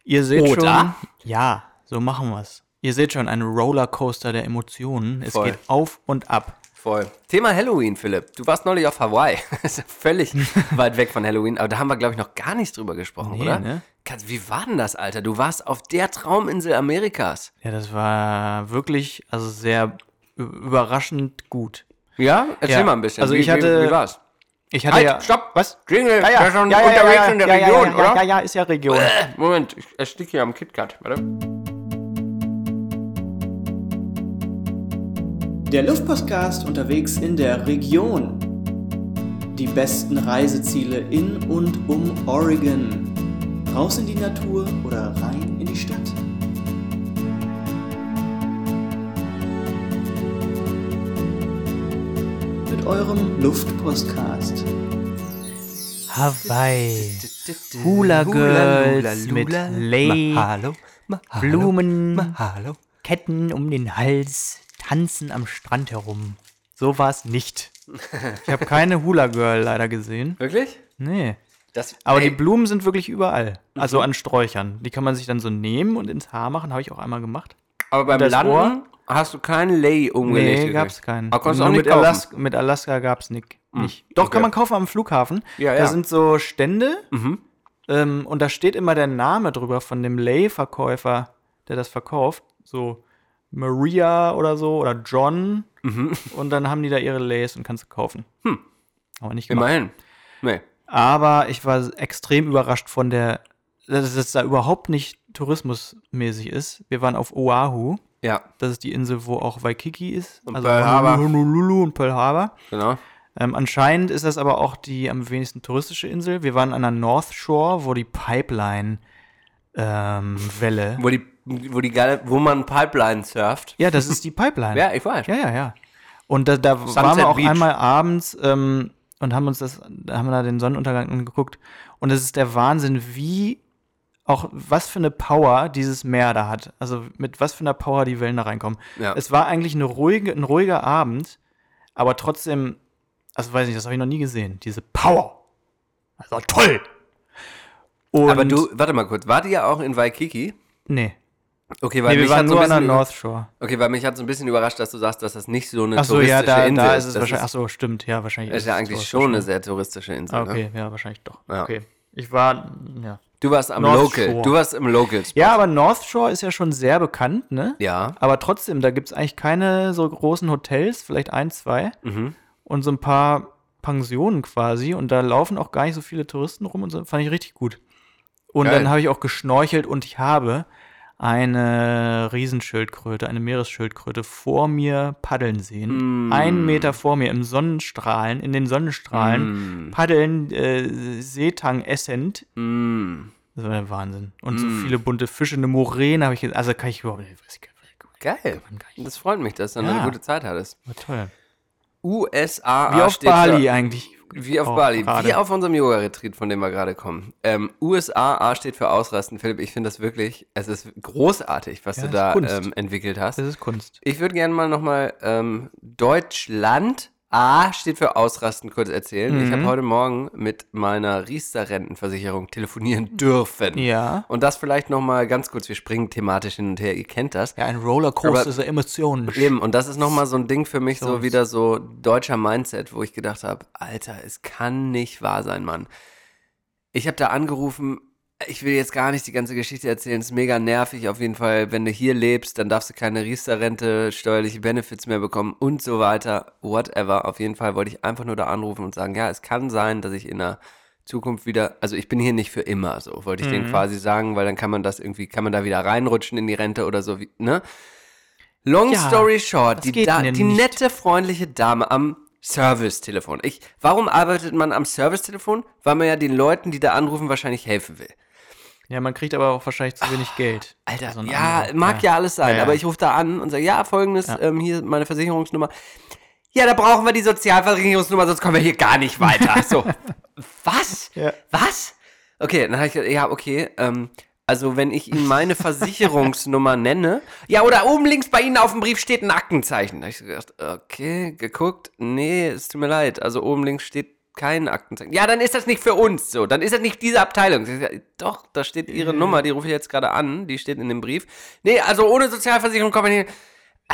Ihr seht Oder? schon. Ja, so machen wir's. Ihr seht schon einen Rollercoaster der Emotionen. Es Voll. geht auf und ab. Voll. Thema Halloween, Philipp. Du warst neulich auf Hawaii. ist ja völlig weit weg von Halloween, aber da haben wir, glaube ich, noch gar nicht drüber gesprochen, Nee, oder? ne? Wie war denn das, Alter? Du warst auf der Trauminsel Amerikas. Ja, das war wirklich, also sehr überraschend gut. Ja? Erzähl Ja. mal ein bisschen. Also wie, ich hatte- Wie, wie war's? Ich hatte Halt, ja. stopp! Was? Jingle, Ja, ja, ist schon ja, ja, unterwegs ja, ja, in der ja, Region, ja, oder? Ja, ja, ja, ist ja Region. Moment, ich ersticke hier am KitKat. Warte. Der Luftpostcast unterwegs in der Region. Die besten Reiseziele in und um Oregon. Raus in die Natur oder rein in die Stadt. Mit eurem Luftpostcast. Hawaii. Hula Girls mit Lay, Blumen. Ketten um den Hals, tanzen am Strand herum. So war's nicht. Ich habe keine Hula Girl leider gesehen. Wirklich? Nee. Das, Aber ey, die Blumen sind wirklich überall. Also an Sträuchern. Die kann man sich dann so nehmen und ins Haar machen. Habe ich auch einmal gemacht. aber beim das Landen Ohr? hast du keinen Lay umgelegt. Nee, gekriegt. gab's keinen. Aber konntest Nur auch nicht mit, kaufen. Alaska, mit Alaska gab's nicht. nicht. Doch, okay. kann man kaufen am Flughafen. Ja, da ja. sind so Stände Mhm. ähm, und da steht immer der Name drüber von dem Lay-Verkäufer, der das verkauft. So Maria oder so oder John. Mhm. Und dann haben die da ihre Lays und kannst du kaufen. Hm. Aber nicht gemacht. Immerhin. Nee. Aber ich war extrem überrascht von der, dass es da überhaupt nicht tourismusmäßig ist. Wir waren auf Oahu. Ja, Das ist die Insel, wo auch Waikiki ist. Und Pearl Harbor. Honolulu und Pearl Harbor. genau. Ähm, anscheinend ist das aber auch die am wenigsten touristische Insel. Wir waren an der North Shore, wo die Pipeline ähm, Welle. Wo die, wo die wo man Pipeline surft. ja, das ist die Pipeline. Ja, ich weiß. Ja, ja, ja. Und da, da waren wir auch Beach. einmal abends ähm, und haben uns das, da haben wir da den Sonnenuntergang angeguckt. Und es ist der Wahnsinn, wie auch was für eine Power dieses Meer da hat. Also mit was für einer Power die Wellen da reinkommen. Ja. Es war eigentlich eine ruhige, ein ruhiger Abend, aber trotzdem, also weiß nicht, das habe ich noch nie gesehen. Diese Power. War toll. Und Aber du, warte mal kurz, wart ihr auch in Waikiki? Nee. Okay, weil nee wir waren so nur ein an der North Shore. Okay, weil mich hat so ein bisschen überrascht, dass du sagst, dass das nicht so eine Ach so, touristische ja, da, Insel da ist es Das wahrscheinlich. Ach so, stimmt, ja, wahrscheinlich. ist ja es eigentlich schon eine ne? sehr touristische Insel. Ah, Ne? okay, ja, wahrscheinlich doch. Ja. Okay. Ich war, ja. Du warst am North Local. Shore. Du warst im Local Spot. Ja, aber North Shore ist ja schon sehr bekannt, ne? Ja. Aber trotzdem, da gibt es eigentlich keine so großen Hotels, vielleicht ein, zwei. Mhm. Und so ein paar Pensionen quasi. Und da laufen auch gar nicht so viele Touristen rum und so. Fand ich richtig gut. Und Geil. dann habe ich auch geschnorchelt und ich habe eine Riesenschildkröte, eine Meeresschildkröte vor mir paddeln sehen. Mm. Einen Meter vor mir im Sonnenstrahlen, in den Mm. Sonnenstrahlen, paddeln, äh, Seetang essend. Mm. Das war der Wahnsinn. Und so viele bunte Fische, eine Moräne habe ich jetzt, also kann ich überhaupt nicht, weiß ich. Geil. Das freut mich, dass du Ja. eine gute Zeit hattest. War toll. USA Wie auf Bali für, eigentlich. Wie auf auch Bali. gerade. Wie auf unserem Yoga-Retreat, von dem wir gerade kommen. Ähm, USA A steht für Ausrasten. Philipp, ich finde das wirklich, es ist großartig, was Ja, du da ähm, entwickelt hast. Das ist Kunst. Ich würde gerne mal nochmal ähm, Deutschland A steht für Ausrasten kurz erzählen. Ich Mhm. habe heute Morgen mit meiner Riester-Rentenversicherung telefonieren dürfen. Ja. Und das vielleicht nochmal ganz kurz, wir springen thematisch hin und her, ihr kennt das. Ja, ein Rollercoaster ist Emotionen. Eben, und das ist nochmal so ein Ding für mich, so wieder so deutscher Mindset, wo ich gedacht habe, Alter, es kann nicht wahr sein, Mann. Ich habe da angerufen, ich will jetzt gar nicht die ganze Geschichte erzählen, ist mega nervig auf jeden Fall. Wenn du hier lebst, dann darfst du keine Riester-Rente, steuerliche Benefits mehr bekommen und so weiter, whatever. Auf jeden Fall wollte ich einfach nur da anrufen und sagen, ja, es kann sein, dass ich in der Zukunft wieder, also ich bin hier nicht für immer, so wollte ich Mhm. denen quasi sagen, weil dann kann man das irgendwie, kann man da wieder reinrutschen in die Rente oder so, wie, ne? Long Ja, story short, die, die nette, freundliche Dame am Servicetelefon. Ich, warum arbeitet man am Servicetelefon? Weil man ja den Leuten, die da anrufen, wahrscheinlich helfen will. Ja, man kriegt aber auch wahrscheinlich zu wenig Geld. Alter, So ein ja, Anruf. mag ja, alles sein, Ja, ja. aber ich rufe da an und sage, ja, folgendes, Ja. ähm, hier meine Versicherungsnummer. Ja, da brauchen wir die Sozialversicherungsnummer, sonst kommen wir hier gar nicht weiter. So, was? Ja. Was? Okay, dann habe ich gesagt, ja, okay, ähm, also wenn ich Ihnen meine Versicherungsnummer nenne, ja, oder oben links bei Ihnen auf dem Brief steht ein Aktenzeichen. Da habe ich gedacht, okay, geguckt, nee, es tut mir leid, also oben links steht kein Aktenzeichen. Ja, dann ist das nicht für uns so, dann ist das nicht diese Abteilung. Doch, da steht Ihre Nummer, die rufe ich jetzt gerade an, die steht in dem Brief. Nee, also ohne Sozialversicherung kommen wir nicht.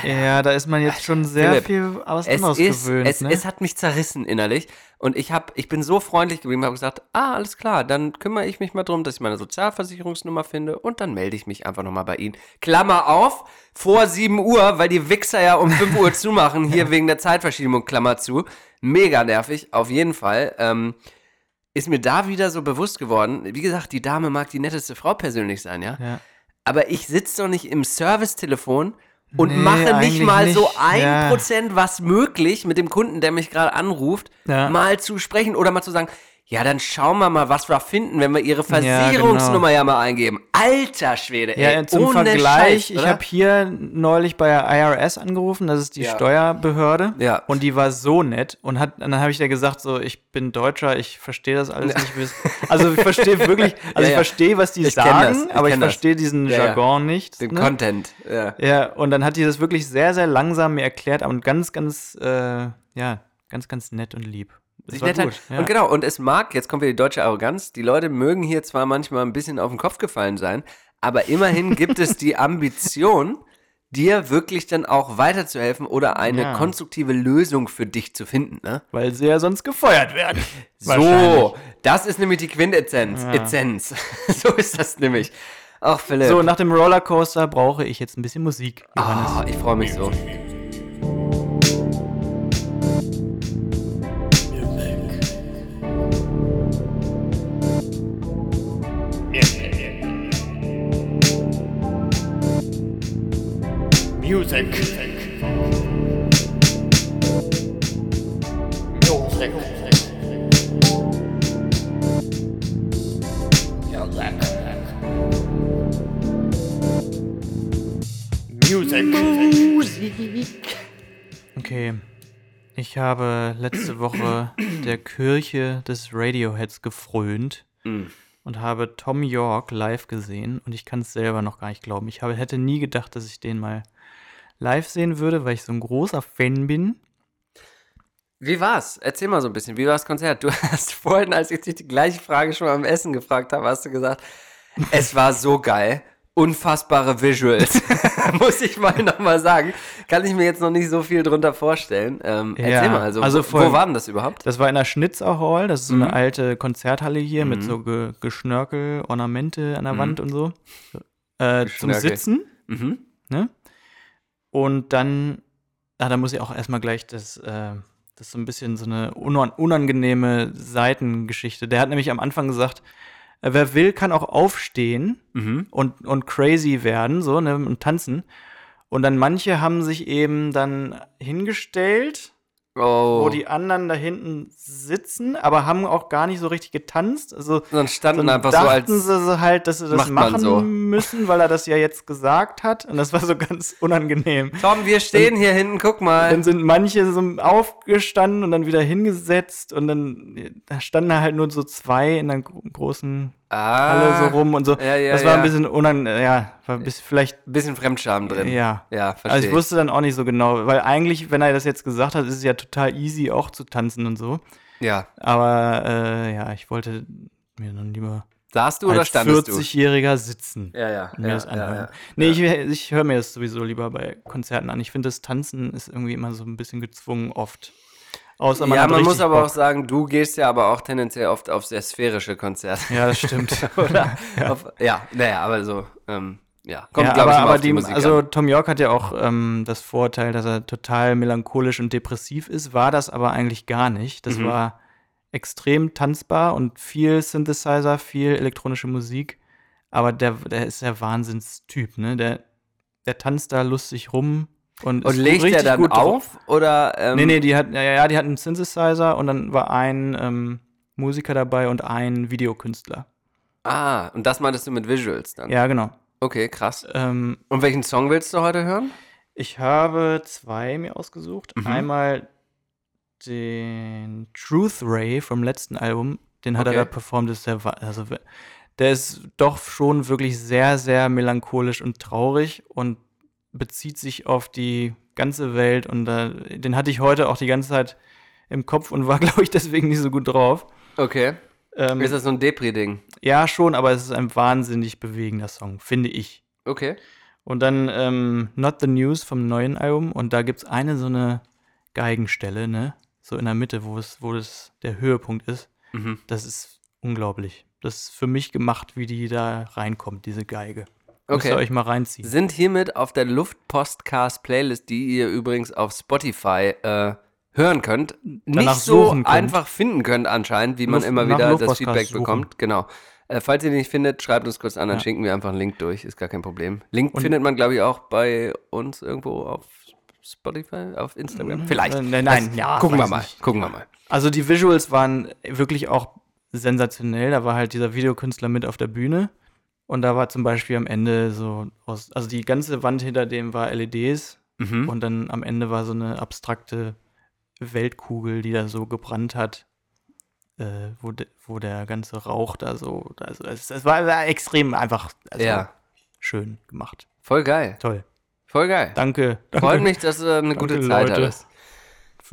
Ja, da ist man jetzt schon sehr Philipp, viel was Es, anderes ist, gewöhnt. es, ne? es hat mich zerrissen innerlich und ich, hab, ich bin so freundlich geblieben, habe gesagt, ah, alles klar, dann kümmere ich mich mal drum, dass ich meine Sozialversicherungsnummer finde und dann melde ich mich einfach nochmal bei Ihnen. Klammer auf, vor 7 Uhr, weil die Wichser ja um 5 Uhr zumachen, hier wegen der Zeitverschiebung, Klammer zu. Mega nervig, auf jeden Fall. Ähm, ist mir da wieder so bewusst geworden, wie gesagt, die Dame mag die netteste Frau persönlich sein, ja? ja. aber ich sitze doch nicht im Servicetelefon und Nee, mache nicht mal so nicht. ein Ja. Prozent was möglich mit dem Kunden, der mich gerade anruft, Ja. mal zu sprechen oder mal zu sagen, ja, dann schauen wir mal, was wir finden, wenn wir ihre Ja, genau. Versicherungsnummer ja, mal eingeben. Alter Schwede, ey. Ja, zum ohne Vergleich, Scheiß, ich habe hier neulich bei der IRS angerufen, das ist die Ja. Steuerbehörde. Ja. Und die war so nett und hat, und dann habe ich dir gesagt, so, ich bin Deutscher, ich verstehe das alles nicht. Also ich verstehe wirklich, also ich verstehe, was die Ich sagen, ich aber ich verstehe diesen Ja, ja. Jargon nicht. den ne? Content. Ja. Ja, und dann hat die das wirklich sehr, sehr langsam mir erklärt und ganz, ganz, äh, ja, ganz, ganz nett und lieb. Das Sich nett gut. Ja. Und genau, und es mag, jetzt kommt wieder die deutsche Arroganz, die Leute mögen hier zwar manchmal ein bisschen auf den Kopf gefallen sein, aber immerhin gibt es die Ambition, dir wirklich dann auch weiterzuhelfen oder eine Ja. konstruktive Lösung für dich zu finden. Ne? Weil sie ja sonst gefeuert werden. So, das ist nämlich die Quintessenz. Essenz. so ist das nämlich. Ach, Philipp. So, nach dem Rollercoaster brauche ich jetzt ein bisschen Musik. Ah, ich freue mich so. Music. Music. Music. Okay. Ich habe letzte Woche der Kirche des Radioheads gefrönt und habe Tom York live gesehen und ich kann es selber noch gar nicht glauben. Ich habe, hätte nie gedacht, dass ich den mal live sehen würde, weil ich so ein großer Fan bin. Wie war's? Erzähl mal so ein bisschen. Wie war das Konzert? Du hast vorhin, als ich dich die gleiche Frage schon beim Essen gefragt habe, hast du gesagt, es war so geil. Unfassbare Visuals. Muss ich mal nochmal sagen. Kann ich mir jetzt noch nicht so viel drunter vorstellen. Ähm, Ja, erzähl mal, also, also wo, wo war denn das überhaupt? Das war in der Schnitzer Hall, das ist so eine Mhm. alte Konzerthalle hier mit so ge Geschnörkel, Ornamente an der Wand und so. Äh, zum Mhm. Sitzen. Mhm. Ne? Und dann, ah, da muss ich auch erstmal gleich das, äh, das ist so ein bisschen so eine unan unangenehme Seitengeschichte. Der hat nämlich am Anfang gesagt, äh, wer will, kann auch aufstehen Mhm. und, und crazy werden, so, ne, und tanzen. Und dann manche haben sich eben dann hingestellt Oh. wo die anderen da hinten sitzen, aber haben auch gar nicht so richtig getanzt. Also Dann standen dann einfach so als. sie so halt, dass sie das machen so. müssen, weil er das ja jetzt gesagt hat. Und das war so ganz unangenehm. Tom, wir stehen hier hinten, guck mal. Dann sind manche so aufgestanden und dann wieder hingesetzt und dann da standen da halt nur so zwei in der gro großen Halle so rum und so. Ah. ja, ja, das war ja. ein bisschen unangenehm, ja, war ein bisschen vielleicht Ein bisschen Fremdscham drin. ja. Ja, verstehe. Also ich wusste dann auch nicht so genau, weil eigentlich, wenn er das jetzt gesagt hat, ist es ja total easy auch zu tanzen und so. Ja. Aber äh, ja, ich wollte mir dann lieber Saßt du oder als standest du? 40-Jähriger sitzen. Ja, ja. und mir ja, das ja, anhören. ja. Nee, ich, ich höre mir das sowieso lieber bei Konzerten an. Ich finde, das Tanzen ist irgendwie immer so ein bisschen gezwungen oft. Außer man ja, man muss aber Bock. auch sagen, du gehst ja aber auch tendenziell oft auf sehr sphärische Konzerte. Ja, das stimmt. Oder? Ja, auf, ja naja, aber so, ähm, ja. Kommt, ja, glaub ich, aber, die, die, Musik also an. Tom York hat ja auch ähm, das Vorteil, dass er total melancholisch und depressiv ist, war das aber eigentlich gar nicht. Das Mhm. war extrem tanzbar und viel Synthesizer, viel elektronische Musik. Aber der, der ist der Wahnsinnstyp, ne? Der, der tanzt da lustig rum und, Und legt er dann drauf. auf? Oder, ähm, Nee, nee, die hat, ja, ja, die hatten einen Synthesizer und dann war ein ähm, Musiker dabei und ein Videokünstler. Ah, und das meintest du mit Visuals dann? Ja, genau. Okay, krass. Ähm, Und welchen Song willst du heute hören? Ich habe zwei mir ausgesucht. Mhm. Einmal den Truth Ray vom letzten Album. Den hat Okay. er da performt. Das ist der, also, der ist doch schon wirklich sehr, sehr melancholisch und traurig und bezieht sich auf die ganze Welt. Und äh, den hatte ich heute auch die ganze Zeit im Kopf und war, glaube ich, deswegen nicht so gut drauf. Okay. Ähm, Ist das so ein Depri-Ding? ja, schon, aber es ist ein wahnsinnig bewegender Song, finde ich. Okay. Und dann ähm, Not the News vom neuen Album. Und da gibt es eine so eine Geigenstelle, ne? So in der Mitte, wo es, wo das der Höhepunkt ist. Mhm. Das ist unglaublich. Das ist für mich gemacht, wie die da reinkommt, diese Geige. Müsst Okay. ihr euch mal reinziehen. Sind hiermit auf der Luftpostcast-Playlist, die ihr übrigens auf Spotify äh, hören könnt, Danach nicht so könnt. einfach finden könnt anscheinend, wie man Luft- immer wieder das Feedback suchen. bekommt. Genau. Äh, falls ihr die nicht findet, schreibt uns kurz an, dann Ja. schicken wir einfach einen Link durch, ist gar kein Problem. Link Und- findet man, glaube ich, auch bei uns irgendwo auf Spotify, auf Instagram. Vielleicht. Äh, nein, nein, Das- ja, gucken wir mal. nicht. Gucken wir mal. Also die Visuals waren wirklich auch sensationell. Da war halt dieser Videokünstler mit auf der Bühne. Und da war zum Beispiel am Ende so aus, also die ganze Wand hinter dem war LEDs Mhm. und dann am Ende war so eine abstrakte Weltkugel, die da so gebrannt hat, äh, wo, de, wo der ganze Rauch da so, also es, es war, war extrem einfach also Ja. schön gemacht. Voll geil. Toll. Voll geil. Danke. danke Freut mich, dass du eine gute danke, Zeit Leute. hattest.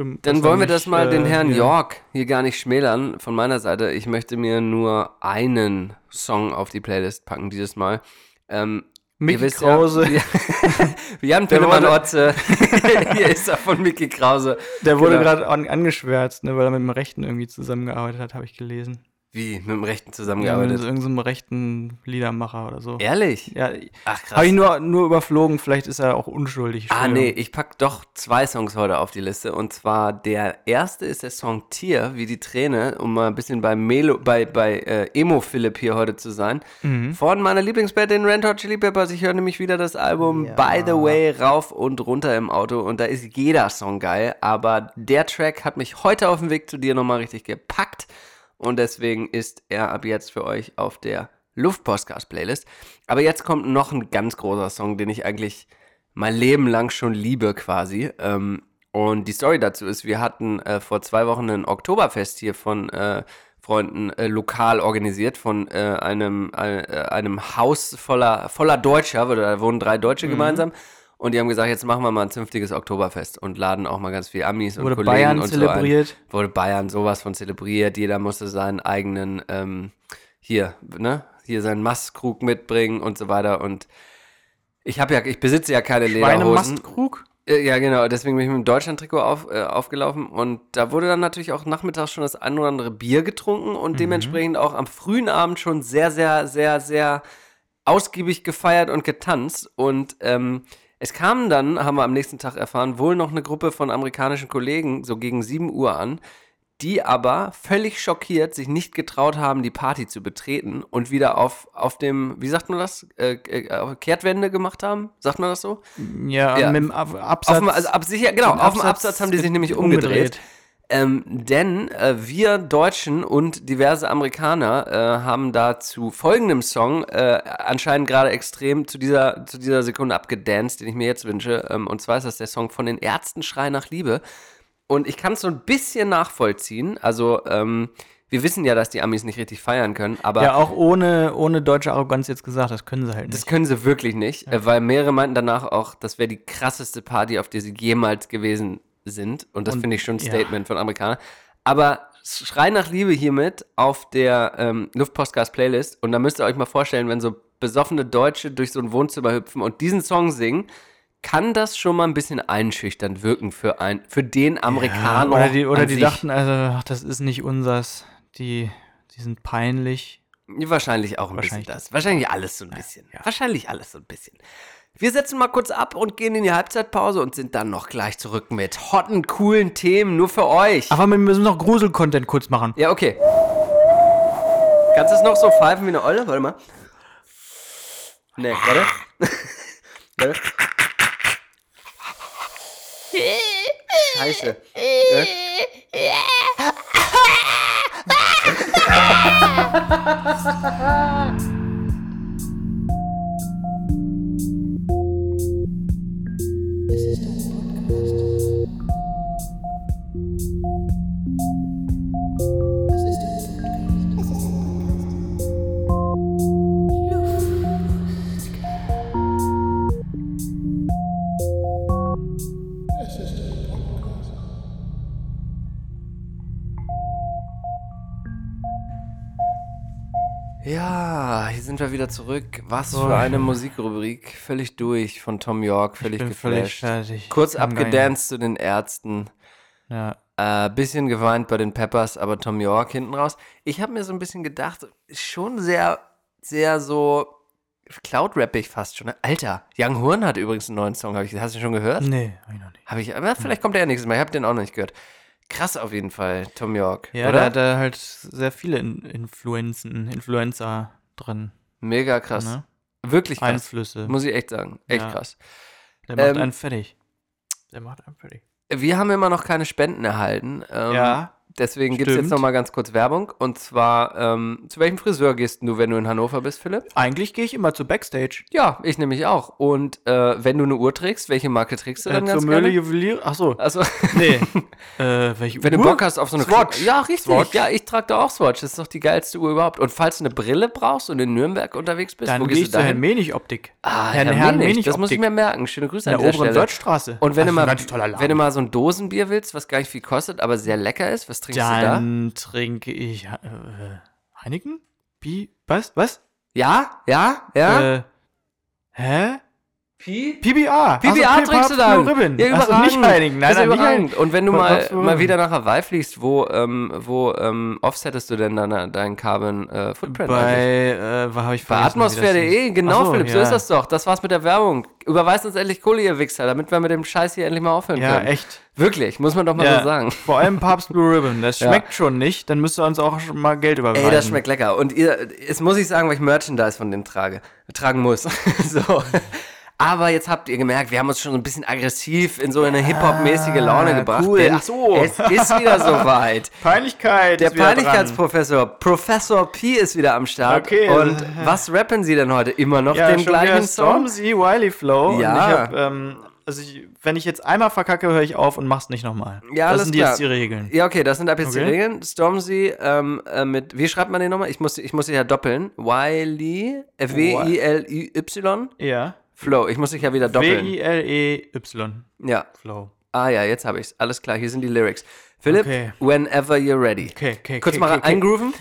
Schwimmen. Dann wollen wir das mal den äh, Herrn hier- York hier gar nicht schmälern von meiner Seite. Ich möchte mir nur einen Song auf die Playlist packen dieses Mal. Ähm, Mickey wisst Krause. Ja, wir haben Pillemann Otze. hier ist er von Mickey Krause. Der wurde Genau. gerade an, angeschwärzt, ne, weil er mit dem Rechten irgendwie zusammengearbeitet hat, habe ich gelesen. Wie, mit dem Rechten Ja, mit zusammengearbeitet? so irgendeinem rechten Liedermacher oder so. Ehrlich? Ja, Ach krass. habe ich nur, nur überflogen, vielleicht ist er auch unschuldig. Ah, nee, ich pack doch zwei Songs heute auf die Liste. Und zwar der erste ist der Song Tier, wie die Träne, um mal ein bisschen bei Melo, bei, bei äh, Emo Philipp hier heute zu sein. Mhm. Von meiner Lieblingsband, den Red Hot Chili Peppers. Ich höre nämlich wieder das Album By the Way rauf und runter im Auto. Und da ist jeder Song geil. Aber der Track hat mich heute auf dem Weg zu dir nochmal richtig gepackt. Und deswegen ist er ab jetzt für euch auf der Luftpostcast-Playlist. Aber jetzt kommt noch ein ganz großer Song, den ich eigentlich mein Leben lang schon liebe quasi. Ähm, und die Story dazu ist, wir hatten äh, vor zwei Wochen ein Oktoberfest hier von äh, Freunden äh, lokal organisiert, von einem, einem Haus voller, voller Deutscher, da wohnen drei Deutsche Mhm. gemeinsam. Und die haben gesagt, jetzt machen wir mal ein zünftiges Oktoberfest und laden auch mal ganz viel Amis und Wurde Kollegen Bayern und zelebriert? so ein. Wurde Bayern sowas von zelebriert. Jeder musste seinen eigenen, ähm, hier, ne, hier seinen Mastkrug mitbringen und so weiter. Und ich habe ja, ich besitze ja keine Lederhosen. Schweinemastkrug? Äh, Ja, genau. Deswegen bin ich mit dem Deutschland-Trikot auf, äh, aufgelaufen. Und da wurde dann natürlich auch nachmittags schon das ein oder andere Bier getrunken und dementsprechend auch am frühen Abend schon sehr, sehr, sehr, sehr ausgiebig gefeiert und getanzt. Und ähm, es kam dann, haben wir am nächsten Tag erfahren, wohl noch eine Gruppe von amerikanischen Kollegen so gegen 7 Uhr an, die aber völlig schockiert sich nicht getraut haben, die Party zu betreten und wieder auf, auf dem, wie sagt man das, äh, äh, Kehrtwende gemacht haben? Sagt man das so? Ja, Ja. mit dem Ab Absatz. Auf dem, also ab, sicher, genau, auf dem Absatz Absatz haben die sich nämlich umgedreht. umgedreht. Ähm, denn äh, wir Deutschen und diverse Amerikaner äh, haben da zu folgendem Song äh, anscheinend gerade extrem zu dieser, zu dieser Sekunde abgedanced, den ich mir jetzt wünsche. Ähm, und zwar ist das der Song von den Ärzten Schrei nach Liebe. Und ich kann es so ein bisschen nachvollziehen. Also, ähm, wir wissen ja, dass die Amis nicht richtig feiern können, aber Ja, auch ohne, ohne deutsche Arroganz jetzt gesagt, das können sie halt das nicht. können sie wirklich nicht, äh, weil mehrere meinten danach auch, das wäre die krasseste Party, auf der sie jemals gewesen sind. Und das finde ich schon ein ja. Statement von Amerikanern. Aber Schrei nach Liebe hiermit auf der ähm, Luftpostcast-Playlist. Und da müsst ihr euch mal vorstellen, wenn so besoffene Deutsche durch so ein Wohnzimmer hüpfen und diesen Song singen, kann das schon mal ein bisschen einschüchternd wirken für, ein, für den Amerikaner. oder die, oder die sich. dachten, also, ach, das ist nicht unsers. Die, die sind peinlich. Wahrscheinlich auch ein Wahrscheinlich. bisschen das. Wahrscheinlich alles so ein bisschen. Wahrscheinlich alles so ein bisschen. Wir setzen mal kurz ab und gehen in die Halbzeitpause und sind dann noch gleich zurück mit hotten, coolen Themen nur für euch. Aber wir müssen noch Grusel-Content kurz machen. Ja, okay. Kannst du es noch so pfeifen wie eine Olle? Warte mal. Nee, warte. warte. Scheiße. Ja. Ja, hier sind wir wieder zurück. Was Oh. für eine Musikrubrik. Völlig durch von Tom York, völlig völlig geflasht. fertig. Kurz abgedanced zu den Ärzten. Ja. Äh, bisschen geweint bei den Peppers, aber Tom York hinten raus. Ich habe mir so ein bisschen gedacht, schon sehr, sehr so Cloud-rappig fast schon. Alter, Young Horn hat übrigens einen neuen Song. Hab ich, hast du schon gehört? Nee, hab ich noch nicht. Habe ich, aber vielleicht kommt er ja nächstes Mal. Ich habe den auch noch nicht gehört. Krass auf jeden Fall, Tom York. Ja, oder? da hat er halt sehr viele In Influenzen, Influencer drin. Mega krass. Ne? Wirklich krass. Einflüsse. Muss ich echt sagen. Echt Ja. krass. Der macht Ähm, einen fertig. Der macht einen fertig. Wir haben immer noch keine Spenden erhalten. Ähm, ja, Deswegen gibt es jetzt Stimmt. noch mal ganz kurz Werbung. Und zwar, ähm, zu welchem Friseur gehst du, wenn du in Hannover bist, Philipp? Eigentlich gehe ich immer zu Backstage. Ja, ich nämlich auch. Und äh, wenn du eine Uhr trägst, welche Marke trägst du dann Äh, ganz Möhle gerne? Juwelier. Achso. Also, Nee. äh, welche wenn du? Bock hast auf so eine Swatch. Ja, richtig. Swatch. Ja, ich trage da auch Swatch. Das ist doch die geilste Uhr überhaupt. Und falls du eine Brille brauchst und in Nürnberg unterwegs bist, Dann wo gehst ich du zur dahin? Herrn-Menig-Optik. Ah, Herrn- Herr, Herrn Menig, Menig das muss ich Optik. mir merken. Schöne Grüße In an der oberen Stelle. Wörthstraße. Und wenn, Das du mal, wenn du mal so ein Dosenbier willst, was gar nicht viel kostet, aber sehr lecker ist, was trinkst du da? Dann trinke ich äh, Heineken? Bi was? Was? Ja, ja, ja. Äh, hä? Pi? PBA. PBA Ach so, trinkst du? Blue Ribbon. Ja, so, überragend. nicht Heineken. Nein, nein, nicht. Heineken. Und wenn du mal, mal wieder nach Hawaii fliegst, wo, ähm, wo ähm, offsettest du denn dann deinen Carbon äh, Footprint? Bei, äh, wo habe ich Bei atmosphäre.de, hieß. genau, so, Philipp, so ja. ist das doch. Das war's mit der Werbung. Überweist uns endlich Kohle, ihr Wichser, damit wir mit dem Scheiß hier endlich mal aufhören Ja, können. echt. Wirklich, muss man doch mal Ja, so sagen. Vor allem Papst Blue Ribbon. Das Ja. schmeckt schon nicht. Dann müsst ihr uns auch schon mal Geld überweisen. Ey, das schmeckt lecker. Und ihr, jetzt muss ich sagen, weil ich Merchandise von dem trage, tragen muss. so. Aber jetzt habt ihr gemerkt, wir haben uns schon so ein bisschen aggressiv in so eine Hip-Hop-mäßige Laune gebracht. Cool. Ach so. Es ist wieder soweit. Peinlichkeit. Der. Peinlichkeitsprofessor, Professor P ist wieder am Start. Okay. Und was rappen Sie denn heute? Immer noch Ja, den schon gleichen Song? Stormzy, Wiley Flow. Ja. Und ich hab, ähm, also ich, wenn ich jetzt einmal verkacke, höre ich auf und mach's nicht nochmal. Ja, das sind klar. jetzt die Regeln. Ja, okay, das sind ab jetzt die Okay. Regeln. Stormzy ähm, äh, mit, wie schreibt man den nochmal? Ich muss, ich muss ja doppeln. Wiley, äh, W-I-L-Y, Ja. Flow. Ich muss dich ja wieder doppeln. W-I-L-E-Y. Ja. Flow. Ah ja, jetzt habe ich's. Alles klar, hier sind die Lyrics. Philipp, Okay. whenever you're ready. Okay, okay, Kurz okay, mal okay, eingrooven.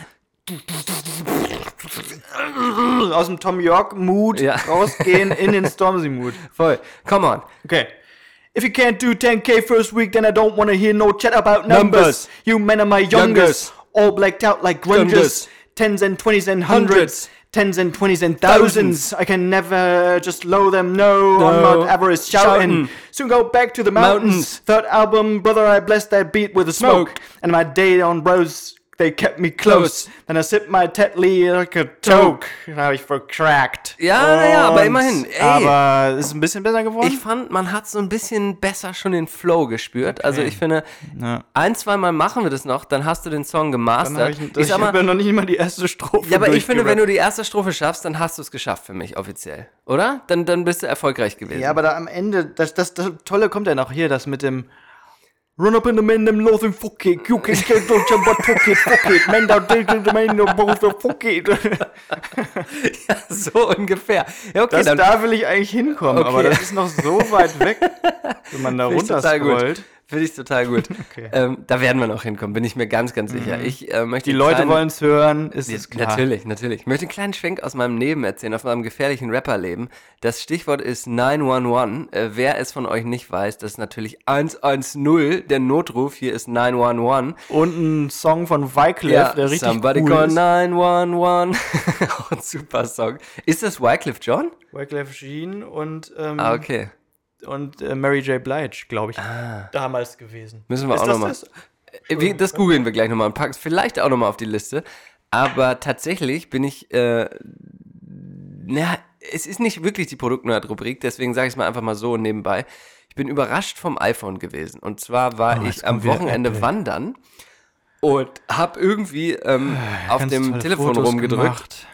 Aus dem Tom York-Mood Ja. rausgehen in den Stormzy-Mood. Voll. Come on. Okay. If you can't do 10k first week, then I don't wanna hear no chat about numbers. Numbers. You men are my youngest. Youngest. All blacked out like grungers. Tens and twenties and Hundreds. hundreds. Tens and twenties and thousands. I can never just low them. No, I'm No. not avarice shouting. Shouting. Soon go back to the mountains. Mountains. Third album, brother, I blessed that beat with a smoke. Smoke. And my day on bros, they kept me close. Then I sipped my Tetley like a toke. Den habe ich vercrackt. Ja, na ja, aber immerhin. Ey. Aber es ist ein bisschen besser geworden. Ich fand, man hat so ein bisschen besser schon den Flow gespürt. Also ich finde, Ja. ein, zwei Mal machen wir das noch, dann hast du den Song Dann gemastert. ich, ich ich habe ja noch nicht mal die erste Strophe ja, aber ich finde, wenn du die erste Strophe schaffst, dann hast du es geschafft für mich offiziell. Oder? Dann, dann bist du erfolgreich gewesen. Ja, aber da am Ende, das, das, das Tolle kommt ja noch hier, das mit dem Run up in the man, them loathing fuck it, you can get don't jump but fuck it, fuck it, man down the the man, the fuck it. so ungefähr. Ja, okay, Das, dann da will ich eigentlich hinkommen, aber Okay. das ist noch so weit weg, wenn man da gut. runterscrollt. Finde ich total gut. ähm, da werden wir noch hinkommen, bin ich mir ganz, ganz sicher. Ich äh, möchte Die Leute wollen es hören, ist es klar. Natürlich, natürlich. Ich möchte einen kleinen Schwenk aus meinem Leben erzählen, aus meinem gefährlichen Rapperleben. Das Stichwort ist 911. Äh, wer es von euch nicht weiß, das ist natürlich 110. Der Notruf hier ist 911. Und ein Song von Wyclef, der richtig Somebody cool call ist. 911. Auch ein super Song. Ist das Wycliffe John? Wyclef Jean und, ähm, Ah, okay. Und äh, Mary J. Blige, glaube ich, damals gewesen. Müssen wir Ist auch das nochmal. das? Wie, das googeln wir gleich nochmal und packen es vielleicht auch nochmal auf die Liste. Aber tatsächlich bin ich, äh, na, es ist nicht wirklich die Produktnerd-Rubrik, deswegen sage ich es mal einfach mal so nebenbei. Ich bin überrascht vom iPhone gewesen. Und zwar war Oh, ich am Wochenende Apple. wandern und habe irgendwie ähm, auf Ganz dem Telefon Fotos rumgedrückt. gemacht.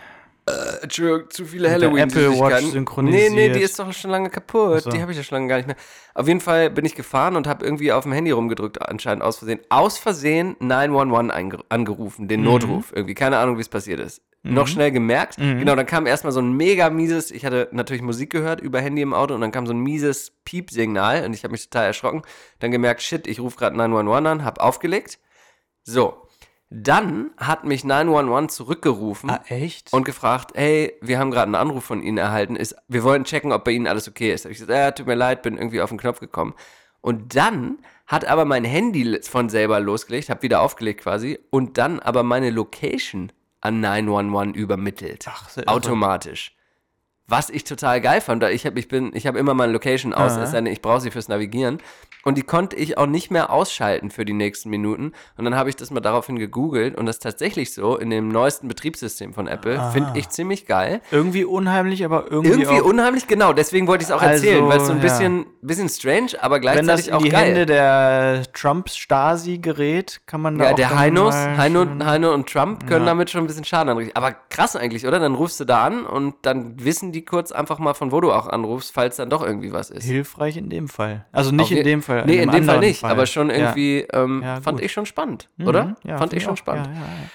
Entschuldigung, zu viele Halloween-Süßigkeiten. Apple Watch Nee, synchronisiert. nee, die ist doch schon lange kaputt. so. Die habe ich ja schon lange gar nicht mehr. Auf jeden Fall bin ich gefahren und habe irgendwie auf dem Handy rumgedrückt, anscheinend aus Versehen. Aus Versehen 911 einge- angerufen, den Notruf. Irgendwie, keine Ahnung, wie es passiert ist. Noch schnell gemerkt. Genau, dann kam erstmal so ein mega mieses, ich hatte natürlich Musik gehört über Handy im Auto und dann kam so ein mieses Piepsignal und ich habe mich total erschrocken. Dann gemerkt, shit, ich rufe gerade 911 an, habe aufgelegt. So. Dann hat mich 911 zurückgerufen Ah, echt? und gefragt, hey, wir haben gerade einen Anruf von Ihnen erhalten, ist, wir wollen checken, ob bei Ihnen alles okay ist. Da hab ich gesagt, ja, tut mir leid, bin irgendwie auf den Knopf gekommen. Und dann hat aber mein Handy von selber losgelegt, habe wieder aufgelegt quasi, und dann aber meine Location an 911 übermittelt. Ach, irre. automatisch. Was ich total geil fand, da ich habe ich bin, ich habe immer meine Location aus, Aha. es sei denn, ich brauche sie fürs Navigieren. Und die konnte ich auch nicht mehr ausschalten für die nächsten Minuten. Und dann habe ich das mal daraufhin gegoogelt und das ist tatsächlich so in dem neuesten Betriebssystem von Apple. Finde ich ziemlich geil. Irgendwie unheimlich, aber irgendwie, Irgendwie auch, unheimlich, genau, deswegen wollte ich es auch Also, erzählen, weil es so ein ja. bisschen, bisschen strange, aber wenn gleichzeitig das in auch die. Hände der Trumps-Stasi gerät, kann man da ja, auch der Heinos, Heino, Heino und Trump können Ja. damit schon ein bisschen Schaden anrichten. Aber krass eigentlich, oder? Dann rufst du da an und dann wissen die kurz einfach mal, von wo du auch anrufst, falls dann doch irgendwie was ist. hilfreich in dem Fall. Also nicht in dem Fall. Nee, in, einem dem Fall nicht, aber schon Ja. irgendwie, ähm, Ja, fand ich schon spannend, Mhm, oder? Ja, fand ich schon auch. spannend. Ja, ja, ja.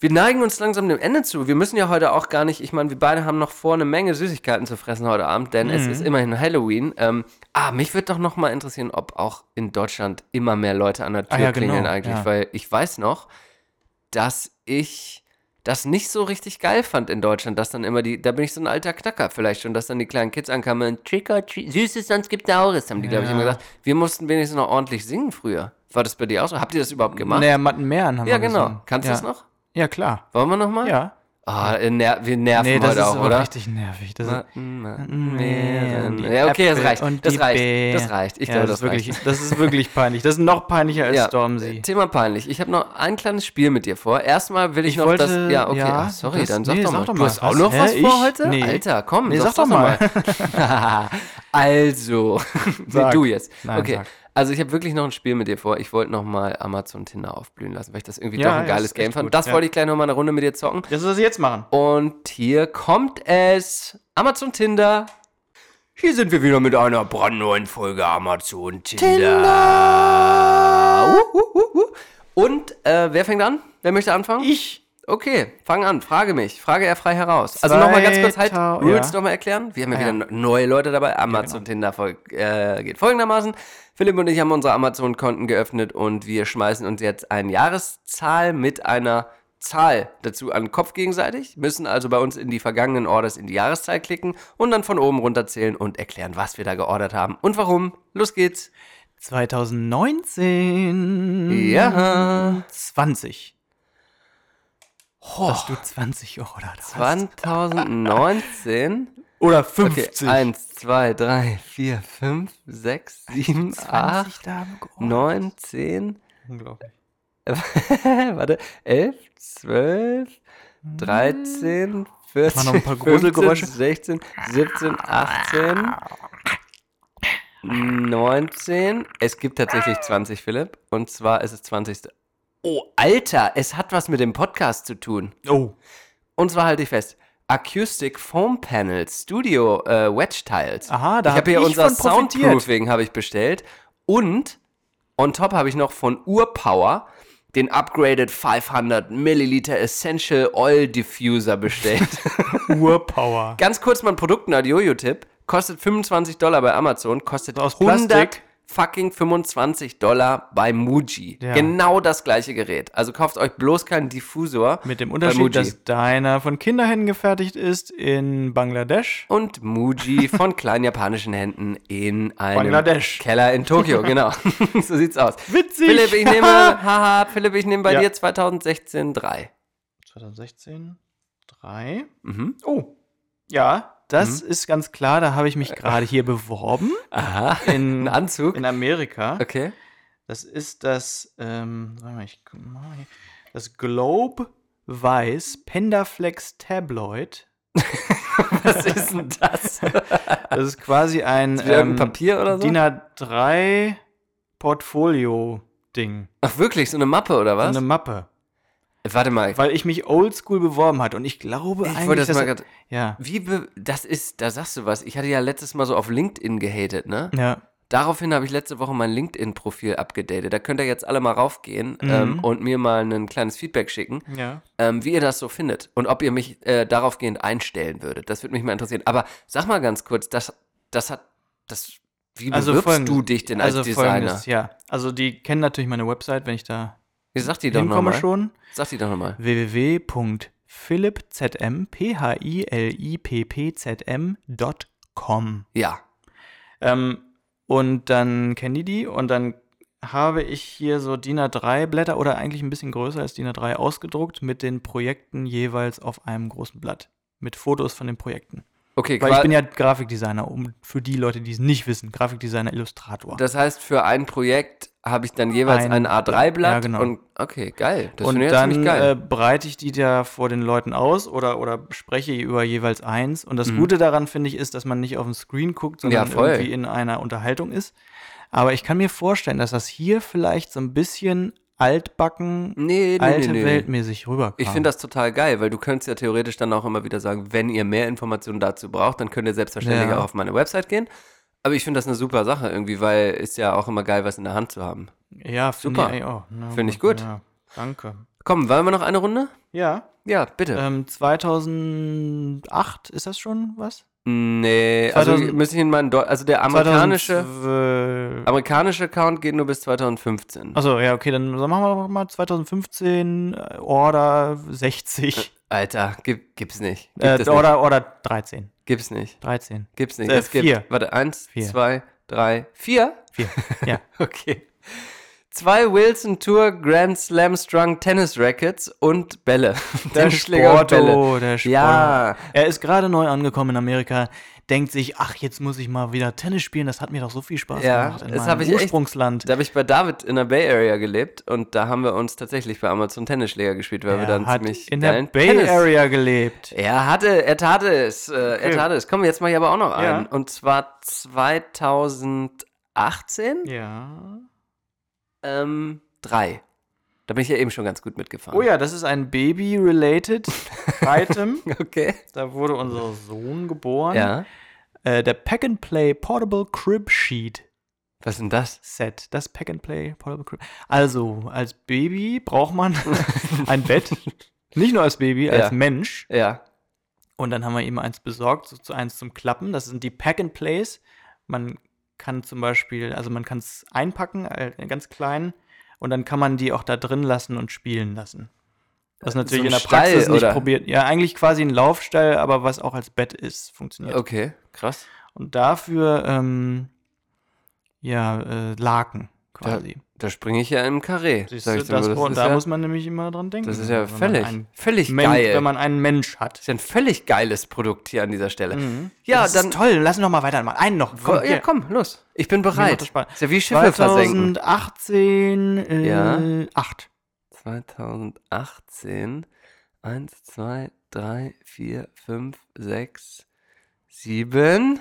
Wir neigen uns langsam dem Ende zu. Wir müssen ja heute auch gar nicht, ich meine, wir beide haben noch vor, eine Menge Süßigkeiten zu fressen heute Abend, denn Mhm. es ist immerhin Halloween. Ähm, ah, mich würde doch noch mal interessieren, ob auch in Deutschland immer mehr Leute an der Tür Ah, ja, genau, klingeln eigentlich, ja. weil ich weiß noch, dass ich das nicht so richtig geil fand in Deutschland, dass dann immer die, da bin ich so ein alter Knacker vielleicht schon, dass dann die kleinen Kids ankamen und Trick or Treat, Süßes, sonst gibt Saures, haben die, glaube ich, immer gesagt. Wir mussten wenigstens noch ordentlich singen früher. War das bei dir auch so? Habt ihr das überhaupt gemacht? Naja, Mattenmeeren haben ja, wir genau. gesungen. Kannst du ja. das noch? Ja, klar. Wollen wir noch mal? Ja. Ah, äh, ner wir nerven Nee, das heute ist auch, oder? richtig nervig. Das ist, Matten, Meeren. die Ja, okay, das reicht. Das reicht. Das reicht. Ich ja, glaube, das, das, ist wirklich, reicht. das ist wirklich peinlich. Das ist noch peinlicher als Ja, Stormzy. Thema peinlich. Ich habe noch ein kleines Spiel mit dir vor. Erstmal will ich, Ich noch das. wollte- Ja, okay. ja, ah, sorry, das- dann sag, nee, doch, sag mal. doch Du mal. hast auch noch Hä, was vor heute? Nee. Alter, komm. Nee, sag's sag doch mal. also, Sag. du jetzt. Nein, okay. sag. Also ich habe wirklich noch ein Spiel mit dir vor. Ich wollte noch mal Amazon Tinder aufblühen lassen, weil ich das irgendwie Ja, doch ein geiles Game fand. gut, Das ja. wollte ich gleich noch mal eine Runde mit dir zocken. Das ist, was sie jetzt machen. Und hier kommt es. Amazon Tinder. Hier sind wir wieder mit einer brandneuen Folge Amazon Tinder. Uh, uh, uh, uh. Und äh, wer fängt an? Wer möchte anfangen? Ich. Okay, fang an, frage mich. Frage er frei heraus. Also nochmal ganz kurz halt Zweitau- Rules ja. nochmal erklären. Wir haben ja Ah, wieder ja. neue Leute dabei. Amazon Tinder voll, äh, geht folgendermaßen. Philipp und ich haben unsere Amazon-Konten geöffnet und wir schmeißen uns jetzt eine Jahreszahl mit einer Zahl dazu an den Kopf gegenseitig, müssen also bei uns in die vergangenen Orders in die Jahreszahl klicken und dann von oben runterzählen und erklären, was wir da geordert haben und warum. Los geht's. 2019. Ja. 20. Dass du 20 geordert hast. 2019. Oder Okay, 50. 1, 2, 3, 4, 5, 6, 7, 20 8, Damen geordert. 9, 10, Unglaublich. warte, 11, 12, 13, 14, Mach noch ein paar Gruselgeräusche. 15, 16, 17, 18, 19. Es gibt tatsächlich 20, Philipp. Und zwar ist es 20. Oh, Alter, es hat was mit dem Podcast zu tun. Oh. Und zwar halte ich fest. Acoustic Foam Panels, Studio äh, Wedge Tiles. Aha, da ich hab habe hier ich unser von profitiert. Soundproofing habe ich bestellt und on top habe ich noch von Urpower den upgraded 500 Milliliter Essential Oil Diffuser bestellt. Urpower. Ganz kurz mal ein Produkt-Jojo-Tipp. Kostet 25 Dollar bei Amazon, kostet Aus 100 Plastik. Fucking 25 Dollar bei Muji. Ja. Genau das gleiche Gerät. Also kauft euch bloß keinen Diffusor. Mit dem Unterschied, dass deiner von Kinderhänden gefertigt ist in Bangladesch. und Muji von kleinen japanischen Händen in einem. Keller in Tokio, genau. so sieht's aus. Witzig. Philipp, ich nehme, haha, Philipp, ich nehme bei Ja. dir 2016 3. 2016. 3. Mhm. Oh. Ja, das ist ganz klar. Da habe ich mich gerade hier beworben. Aha. In, Ein Anzug. in Amerika. Okay. Das ist das, ähm, mal, ich guck mal hier. Das Globe Weiß Pendaflex Tabloid. Was ist denn das? Das ist quasi ein Ist ähm, Papier oder so? DIN A3 Portfolio-Ding. Ach wirklich, so eine Mappe oder So was? eine Mappe. Warte mal. Weil ich mich oldschool beworben hat und ich glaube Ich eigentlich, wollte das dass- mal grad- Ja. Wie das ist, da sagst du was. Ich hatte ja letztes Mal so auf LinkedIn gehatet, ne? Ja. Daraufhin habe ich letzte Woche mein LinkedIn-Profil abgedatet. Da könnt ihr jetzt alle mal raufgehen Mhm. ähm, und mir mal ein kleines Feedback schicken, Ja. ähm, wie ihr das so findet und ob ihr mich äh, daraufgehend einstellen würdet. Das würde mich mal interessieren. Aber sag mal ganz kurz, das, das hat, das, wie bewirbst folgendes- du dich denn als also Designer? folgendes, ja. Also die kennen natürlich meine Website, wenn ich da sag die doch nochmal. schon. Sag die doch nochmal. www.philippzm, P-H-I-L-I-P-P-Z-M.com. Ja. Ähm, und dann kennen die die und dann habe ich hier so DIN A3 Blätter oder eigentlich ein bisschen größer als DIN A3 ausgedruckt mit den Projekten jeweils auf einem großen Blatt. Mit Fotos von den Projekten. Okay, Weil ich bin ja Grafikdesigner, um für die Leute, die es nicht wissen, Grafikdesigner, Illustrator. das heißt, für ein Projekt habe ich dann jeweils Ein- ein, A3-Blatt. ja, genau. Und okay, geil. Das und dann geil. äh, breite ich die da vor den Leuten aus oder, oder spreche über jeweils eins. Und das Mhm. Gute daran, finde ich, ist, dass man nicht auf den Screen guckt, sondern Ja, irgendwie in einer Unterhaltung ist. Aber ich kann mir vorstellen, dass das hier vielleicht so ein bisschen altbacken, nee, nee, alte nee, nee. Weltmäßig rüberkam. Ich finde das total geil, weil du könntest ja theoretisch dann auch immer wieder sagen, wenn ihr mehr Informationen dazu braucht, dann könnt ihr selbstverständlich Ja. auch auf meine Website gehen. Aber ich finde das eine super Sache irgendwie, weil ist ja auch immer geil, was in der Hand zu haben. Ja, Super. ich eigentlich auch. Na Finde ich gut. Ja, danke. Komm, wollen wir noch eine Runde? Ja, Ja, bitte. ähm, 2008, ist das schon was? nee, also 2000 müsste ich in meinen, Deu also der amerikanische, 2012. amerikanische Account geht nur bis 2015. Achso, ja, okay, dann machen wir doch mal 2015 äh, Order 60. Alter, gibt, gibt's nicht. Gibt Äh, es nicht. Order, Order 13. Gibt's nicht. 13. Gibt's nicht. Äh, es gibt, vier. warte, eins, Vier. zwei, drei, vier? 4. Ja. Okay. Zwei Wilson Tour Grand Slam Strung Tennis Rackets und Bälle. Der Tennisschläger und Sporto, der Sporto. Ja. Er ist gerade neu angekommen in Amerika, denkt sich, ach, jetzt muss ich mal wieder Tennis spielen, das hat mir doch so viel Spaß Ja, gemacht in das meinem ich echt- Ursprungsland. Da habe ich bei David in der Bay Area gelebt und da haben wir uns tatsächlich bei Amazon Tennisschläger gespielt, weil wir er dann hat ziemlich in der Bay Tennis Area gelebt. Er hatte, er tat es, äh, er Okay. tat es. Komm, jetzt mache ich aber auch noch Ja. einen. Und zwar 2018, Ja. ähm, drei. Da bin ich ja eben schon ganz gut mitgefahren. Oh ja, das ist ein Baby-related Item. Okay. Da wurde unser Sohn geboren. Ja. Äh, der Pack and Play Portable Crib Sheet Was ist denn das? Set. Das Pack and Play Portable Crib. Also, als Baby braucht man ein Bett. Nicht nur als Baby, als Ja. Mensch. Ja. Und dann haben wir ihm eins besorgt, so zu eins zum Klappen. Das sind die Pack and Plays. Man kann zum Beispiel, also man kann es einpacken, äh, ganz klein, und dann kann man die auch da drin lassen und spielen lassen. Was natürlich ein in der Stall, Praxis nicht oder? probiert. Ja, eigentlich quasi ein Laufstall, aber was auch als Bett ist, funktioniert. Okay, krass. Und dafür, ähm, ja, äh, Laken Da, quasi. da springe ich ja im Karree. Siehst sag ich das, nur. und ist da ja, muss man nämlich immer dran denken. das ist ja wenn man völlig, völlig Men geil. Wenn man einen Mensch hat. das ist ja ein völlig geiles Produkt hier an dieser Stelle. Mhm. Ja, das dann. ist toll. Lass uns noch mal weitermachen. Einen noch. Komm, ja, hier. komm, los. Ich bin bereit. das. Ist ja wie Schiffe versenken. 2018, äh, Ja. 8. 2018. 1, 2, 3, 4, 5, 6, 7.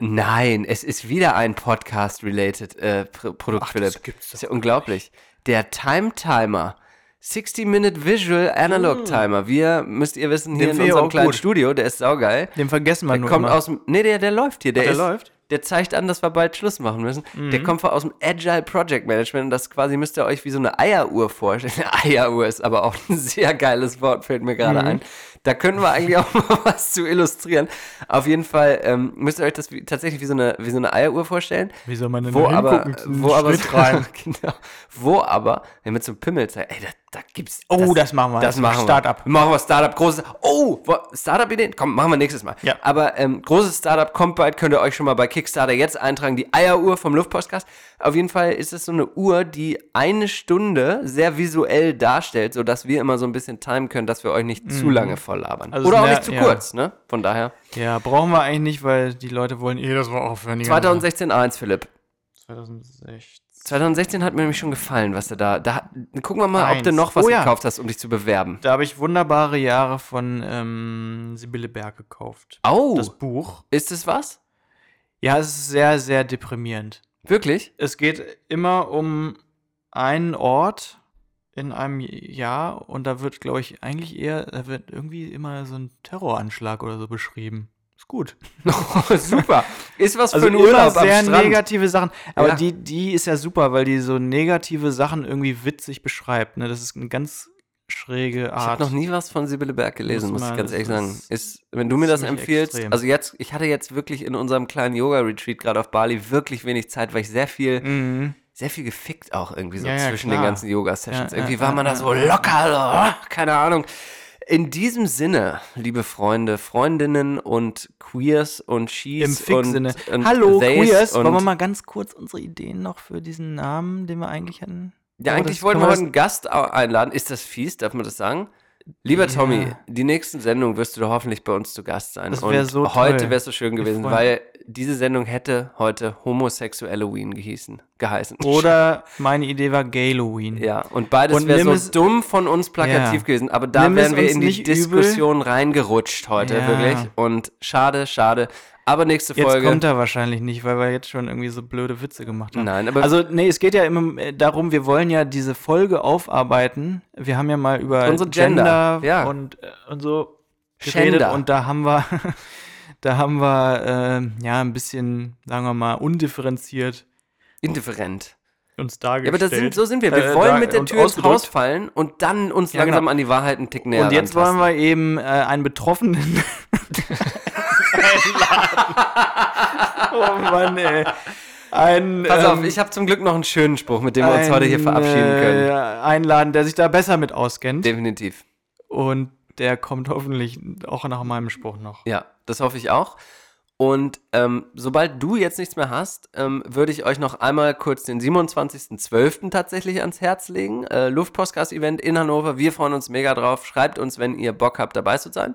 Nein, es ist wieder ein Podcast-related äh, Pr Produkt, Ach, Philipp. das gibt's ist ja unglaublich. Der Time Timer. 60-Minute Visual Analog Timer. Wir, müsst ihr wissen, hier Den in unserem kleinen gut. Studio, der ist saugeil. Den vergessen wir Der nur kommt immer. aus dem. Nee, der, der läuft hier. Der, Ach, der ist, läuft? Der zeigt an, dass wir bald Schluss machen müssen. Mhm. Der kommt aus dem Agile Project Management und das quasi müsst ihr euch wie so eine Eieruhr vorstellen. Eieruhr ist aber auch ein sehr geiles Wort, fällt mir Mhm. gerade ein. Da können wir eigentlich auch mal was zu illustrieren. Auf jeden Fall ähm, müsst ihr euch das wie, tatsächlich wie so, eine, wie so eine Eieruhr vorstellen. Wie soll man denn Wo aber, wo aber, rein. genau, wo aber, wenn wir zum Pimmel zeigen, ey, da, da gibt's. Oh, das machen wir. Das machen Startup. wir. Machen wir Startup, großes. Oh, Startup-Ideen? Komm, machen wir nächstes Mal. Ja. Aber ähm, großes Startup kommt bald, könnt ihr euch schon mal bei Kickstarter jetzt eintragen. Die Eieruhr vom Luftpostcast. Auf jeden Fall ist es so eine Uhr, die eine Stunde sehr visuell darstellt, sodass wir immer so ein bisschen timen können, dass wir euch nicht zu lange voll labern. Also Oder auch nicht zu ja. kurz, ne? Von daher. Ja, brauchen wir eigentlich nicht, weil die Leute wollen eh das mal aufhören. die ganze 2016 1, Philipp. Zeit. 2016. 2016 hat mir nämlich schon gefallen, was du da. da gucken wir mal, ob Eins. du noch was Oh ja. gekauft hast, um dich zu bewerben. Da habe ich wunderbare Jahre von ähm, Sibylle Berg gekauft. Oh, Das Buch. ist es was? Ja, es ist sehr, sehr deprimierend. Wirklich? Es geht immer um einen Ort in einem Jahr und da wird, glaube ich, eigentlich eher, da wird irgendwie immer so ein Terroranschlag oder so beschrieben. Ist gut. Super. Ist was Also für ein Urlaub am sehr Strand. negative Sachen. Aber Ja. die, die ist ja super, weil die so negative Sachen irgendwie witzig beschreibt. Ne? Das ist eine ganz schräge Ich Art. habe noch nie was von Sibylle Berg gelesen, Muss muss ich ganz ehrlich sagen. ist wenn du mir das empfiehlst, extrem. also jetzt, ich hatte jetzt wirklich in unserem kleinen Yoga-Retreat gerade auf Bali wirklich wenig Zeit, weil ich sehr viel, Mhm. Sehr viel gefickt auch irgendwie so Ja, ja, zwischen klar. den ganzen Yoga-Sessions. Ja, irgendwie war man da so locker, so, ah, keine Ahnung. In diesem Sinne, liebe Freunde, Freundinnen und Queers und She's Im und, und Hallo, Queers. und Wollen wir mal ganz kurz unsere Ideen noch für diesen Namen, den wir eigentlich hatten? Ja, eigentlich wollten wir heute einen Gast einladen. Ist das fies? Darf man das sagen? Lieber Ja. Tommy, die nächsten Sendungen wirst du doch hoffentlich bei uns zu Gast sein. Das wär Und so heute wäre es so schön gewesen, weil diese Sendung hätte heute homosexuell Halloween gehießen, geheißen. Oder meine Idee war Halloween. Ja, und beides wäre so es- dumm von uns plakativ Ja. gewesen. Aber da wären wir in die nicht übel. Diskussion reingerutscht heute, Ja. wirklich. Und schade, schade. Aber nächste Jetzt Folge. kommt er wahrscheinlich nicht, weil wir jetzt schon irgendwie so blöde Witze gemacht haben. Nein, aber also nee, es geht ja immer äh, darum, wir wollen ja diese Folge aufarbeiten. Wir haben ja mal über Unsere Gender, Gender, ja. und, äh, und so geredet Gender. und da haben wir, da haben wir äh, ja ein bisschen, sagen wir mal, undifferenziert indifferent. uns Ja, aber dargestellt. das sind, so sind wir. Wir Äh, wollen da- mit der Tür ins. Haus fallen und dann uns Ja, langsam genau. an die Wahrheit einen Tick näher Und jetzt wollen wir eben äh, einen Betroffenen. oh Mann, ey. Ein, Pass auf, ähm, ich habe zum Glück noch einen schönen Spruch, mit dem wir uns heute hier verabschieden können. Äh, einladen, der sich da besser mit auskennt. Definitiv. Und der kommt hoffentlich auch nach meinem Spruch noch. Ja, das hoffe ich auch. Und ähm, sobald du jetzt nichts mehr hast, ähm, würde ich euch noch einmal kurz den 27.12. tatsächlich ans Herz legen. Äh, Luftpostcast-Event in Hannover. Wir freuen uns mega drauf. Schreibt uns, wenn ihr Bock habt, dabei zu sein.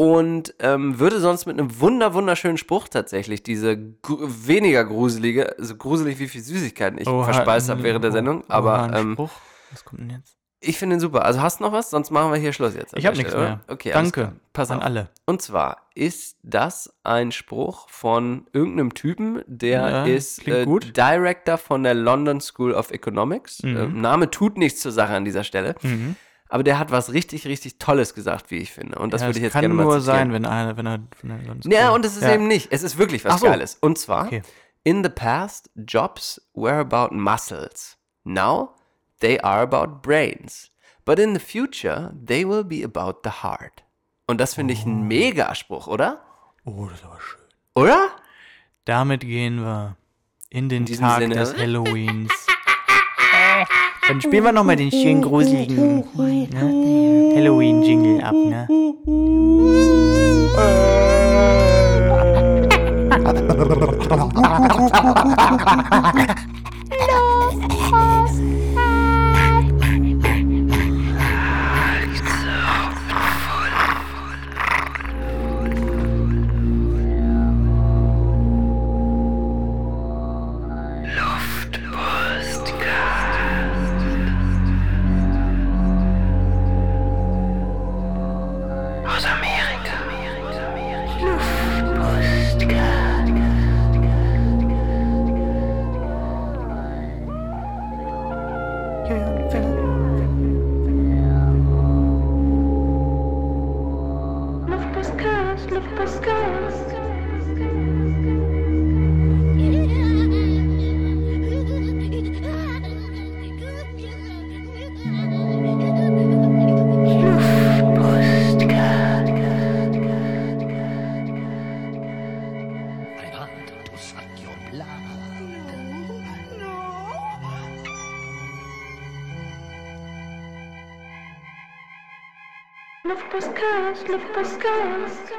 Und ähm, würde sonst mit einem wunder wunderschönen Spruch tatsächlich diese gru weniger gruselige, so gruselig wie viel Süßigkeiten ich Oha, verspeist habe äh, während der Sendung. oha, Aber ähm, Spruch. Was kommt denn jetzt? ich finde ihn super. Also hast du noch was? Sonst machen wir hier Schluss jetzt. Ich habe nichts mehr. oder? Okay, Danke. Pass an auf. alle. Und zwar ist das ein Spruch von irgendeinem Typen, der Ja, ist äh, gut. Director von der London School of Economics. Mhm. Äh, Name tut nichts zur Sache an dieser Stelle. Mhm. Aber der hat was richtig, richtig Tolles gesagt, wie ich finde. Und das Ja, würde ich jetzt kann gerne mal nur zitieren. sein, wenn einer, wenn er, wenn er sonst Ja, kommt. und es ist Ja. eben nicht. Es ist wirklich was so. Geiles. Und zwar, Okay. in the past, jobs were about muscles. Now, they are about brains. But in the future, they will be about the heart. Und das finde ich ein Megaspruch, oder? Oh, das ist aber schön. Oder? Damit gehen wir in den diesem Tag Sinne. des Halloweens. Dann spielen wir nochmal den schönen gruseligen there. Halloween-Jingle ab, ne? Luftpostcast.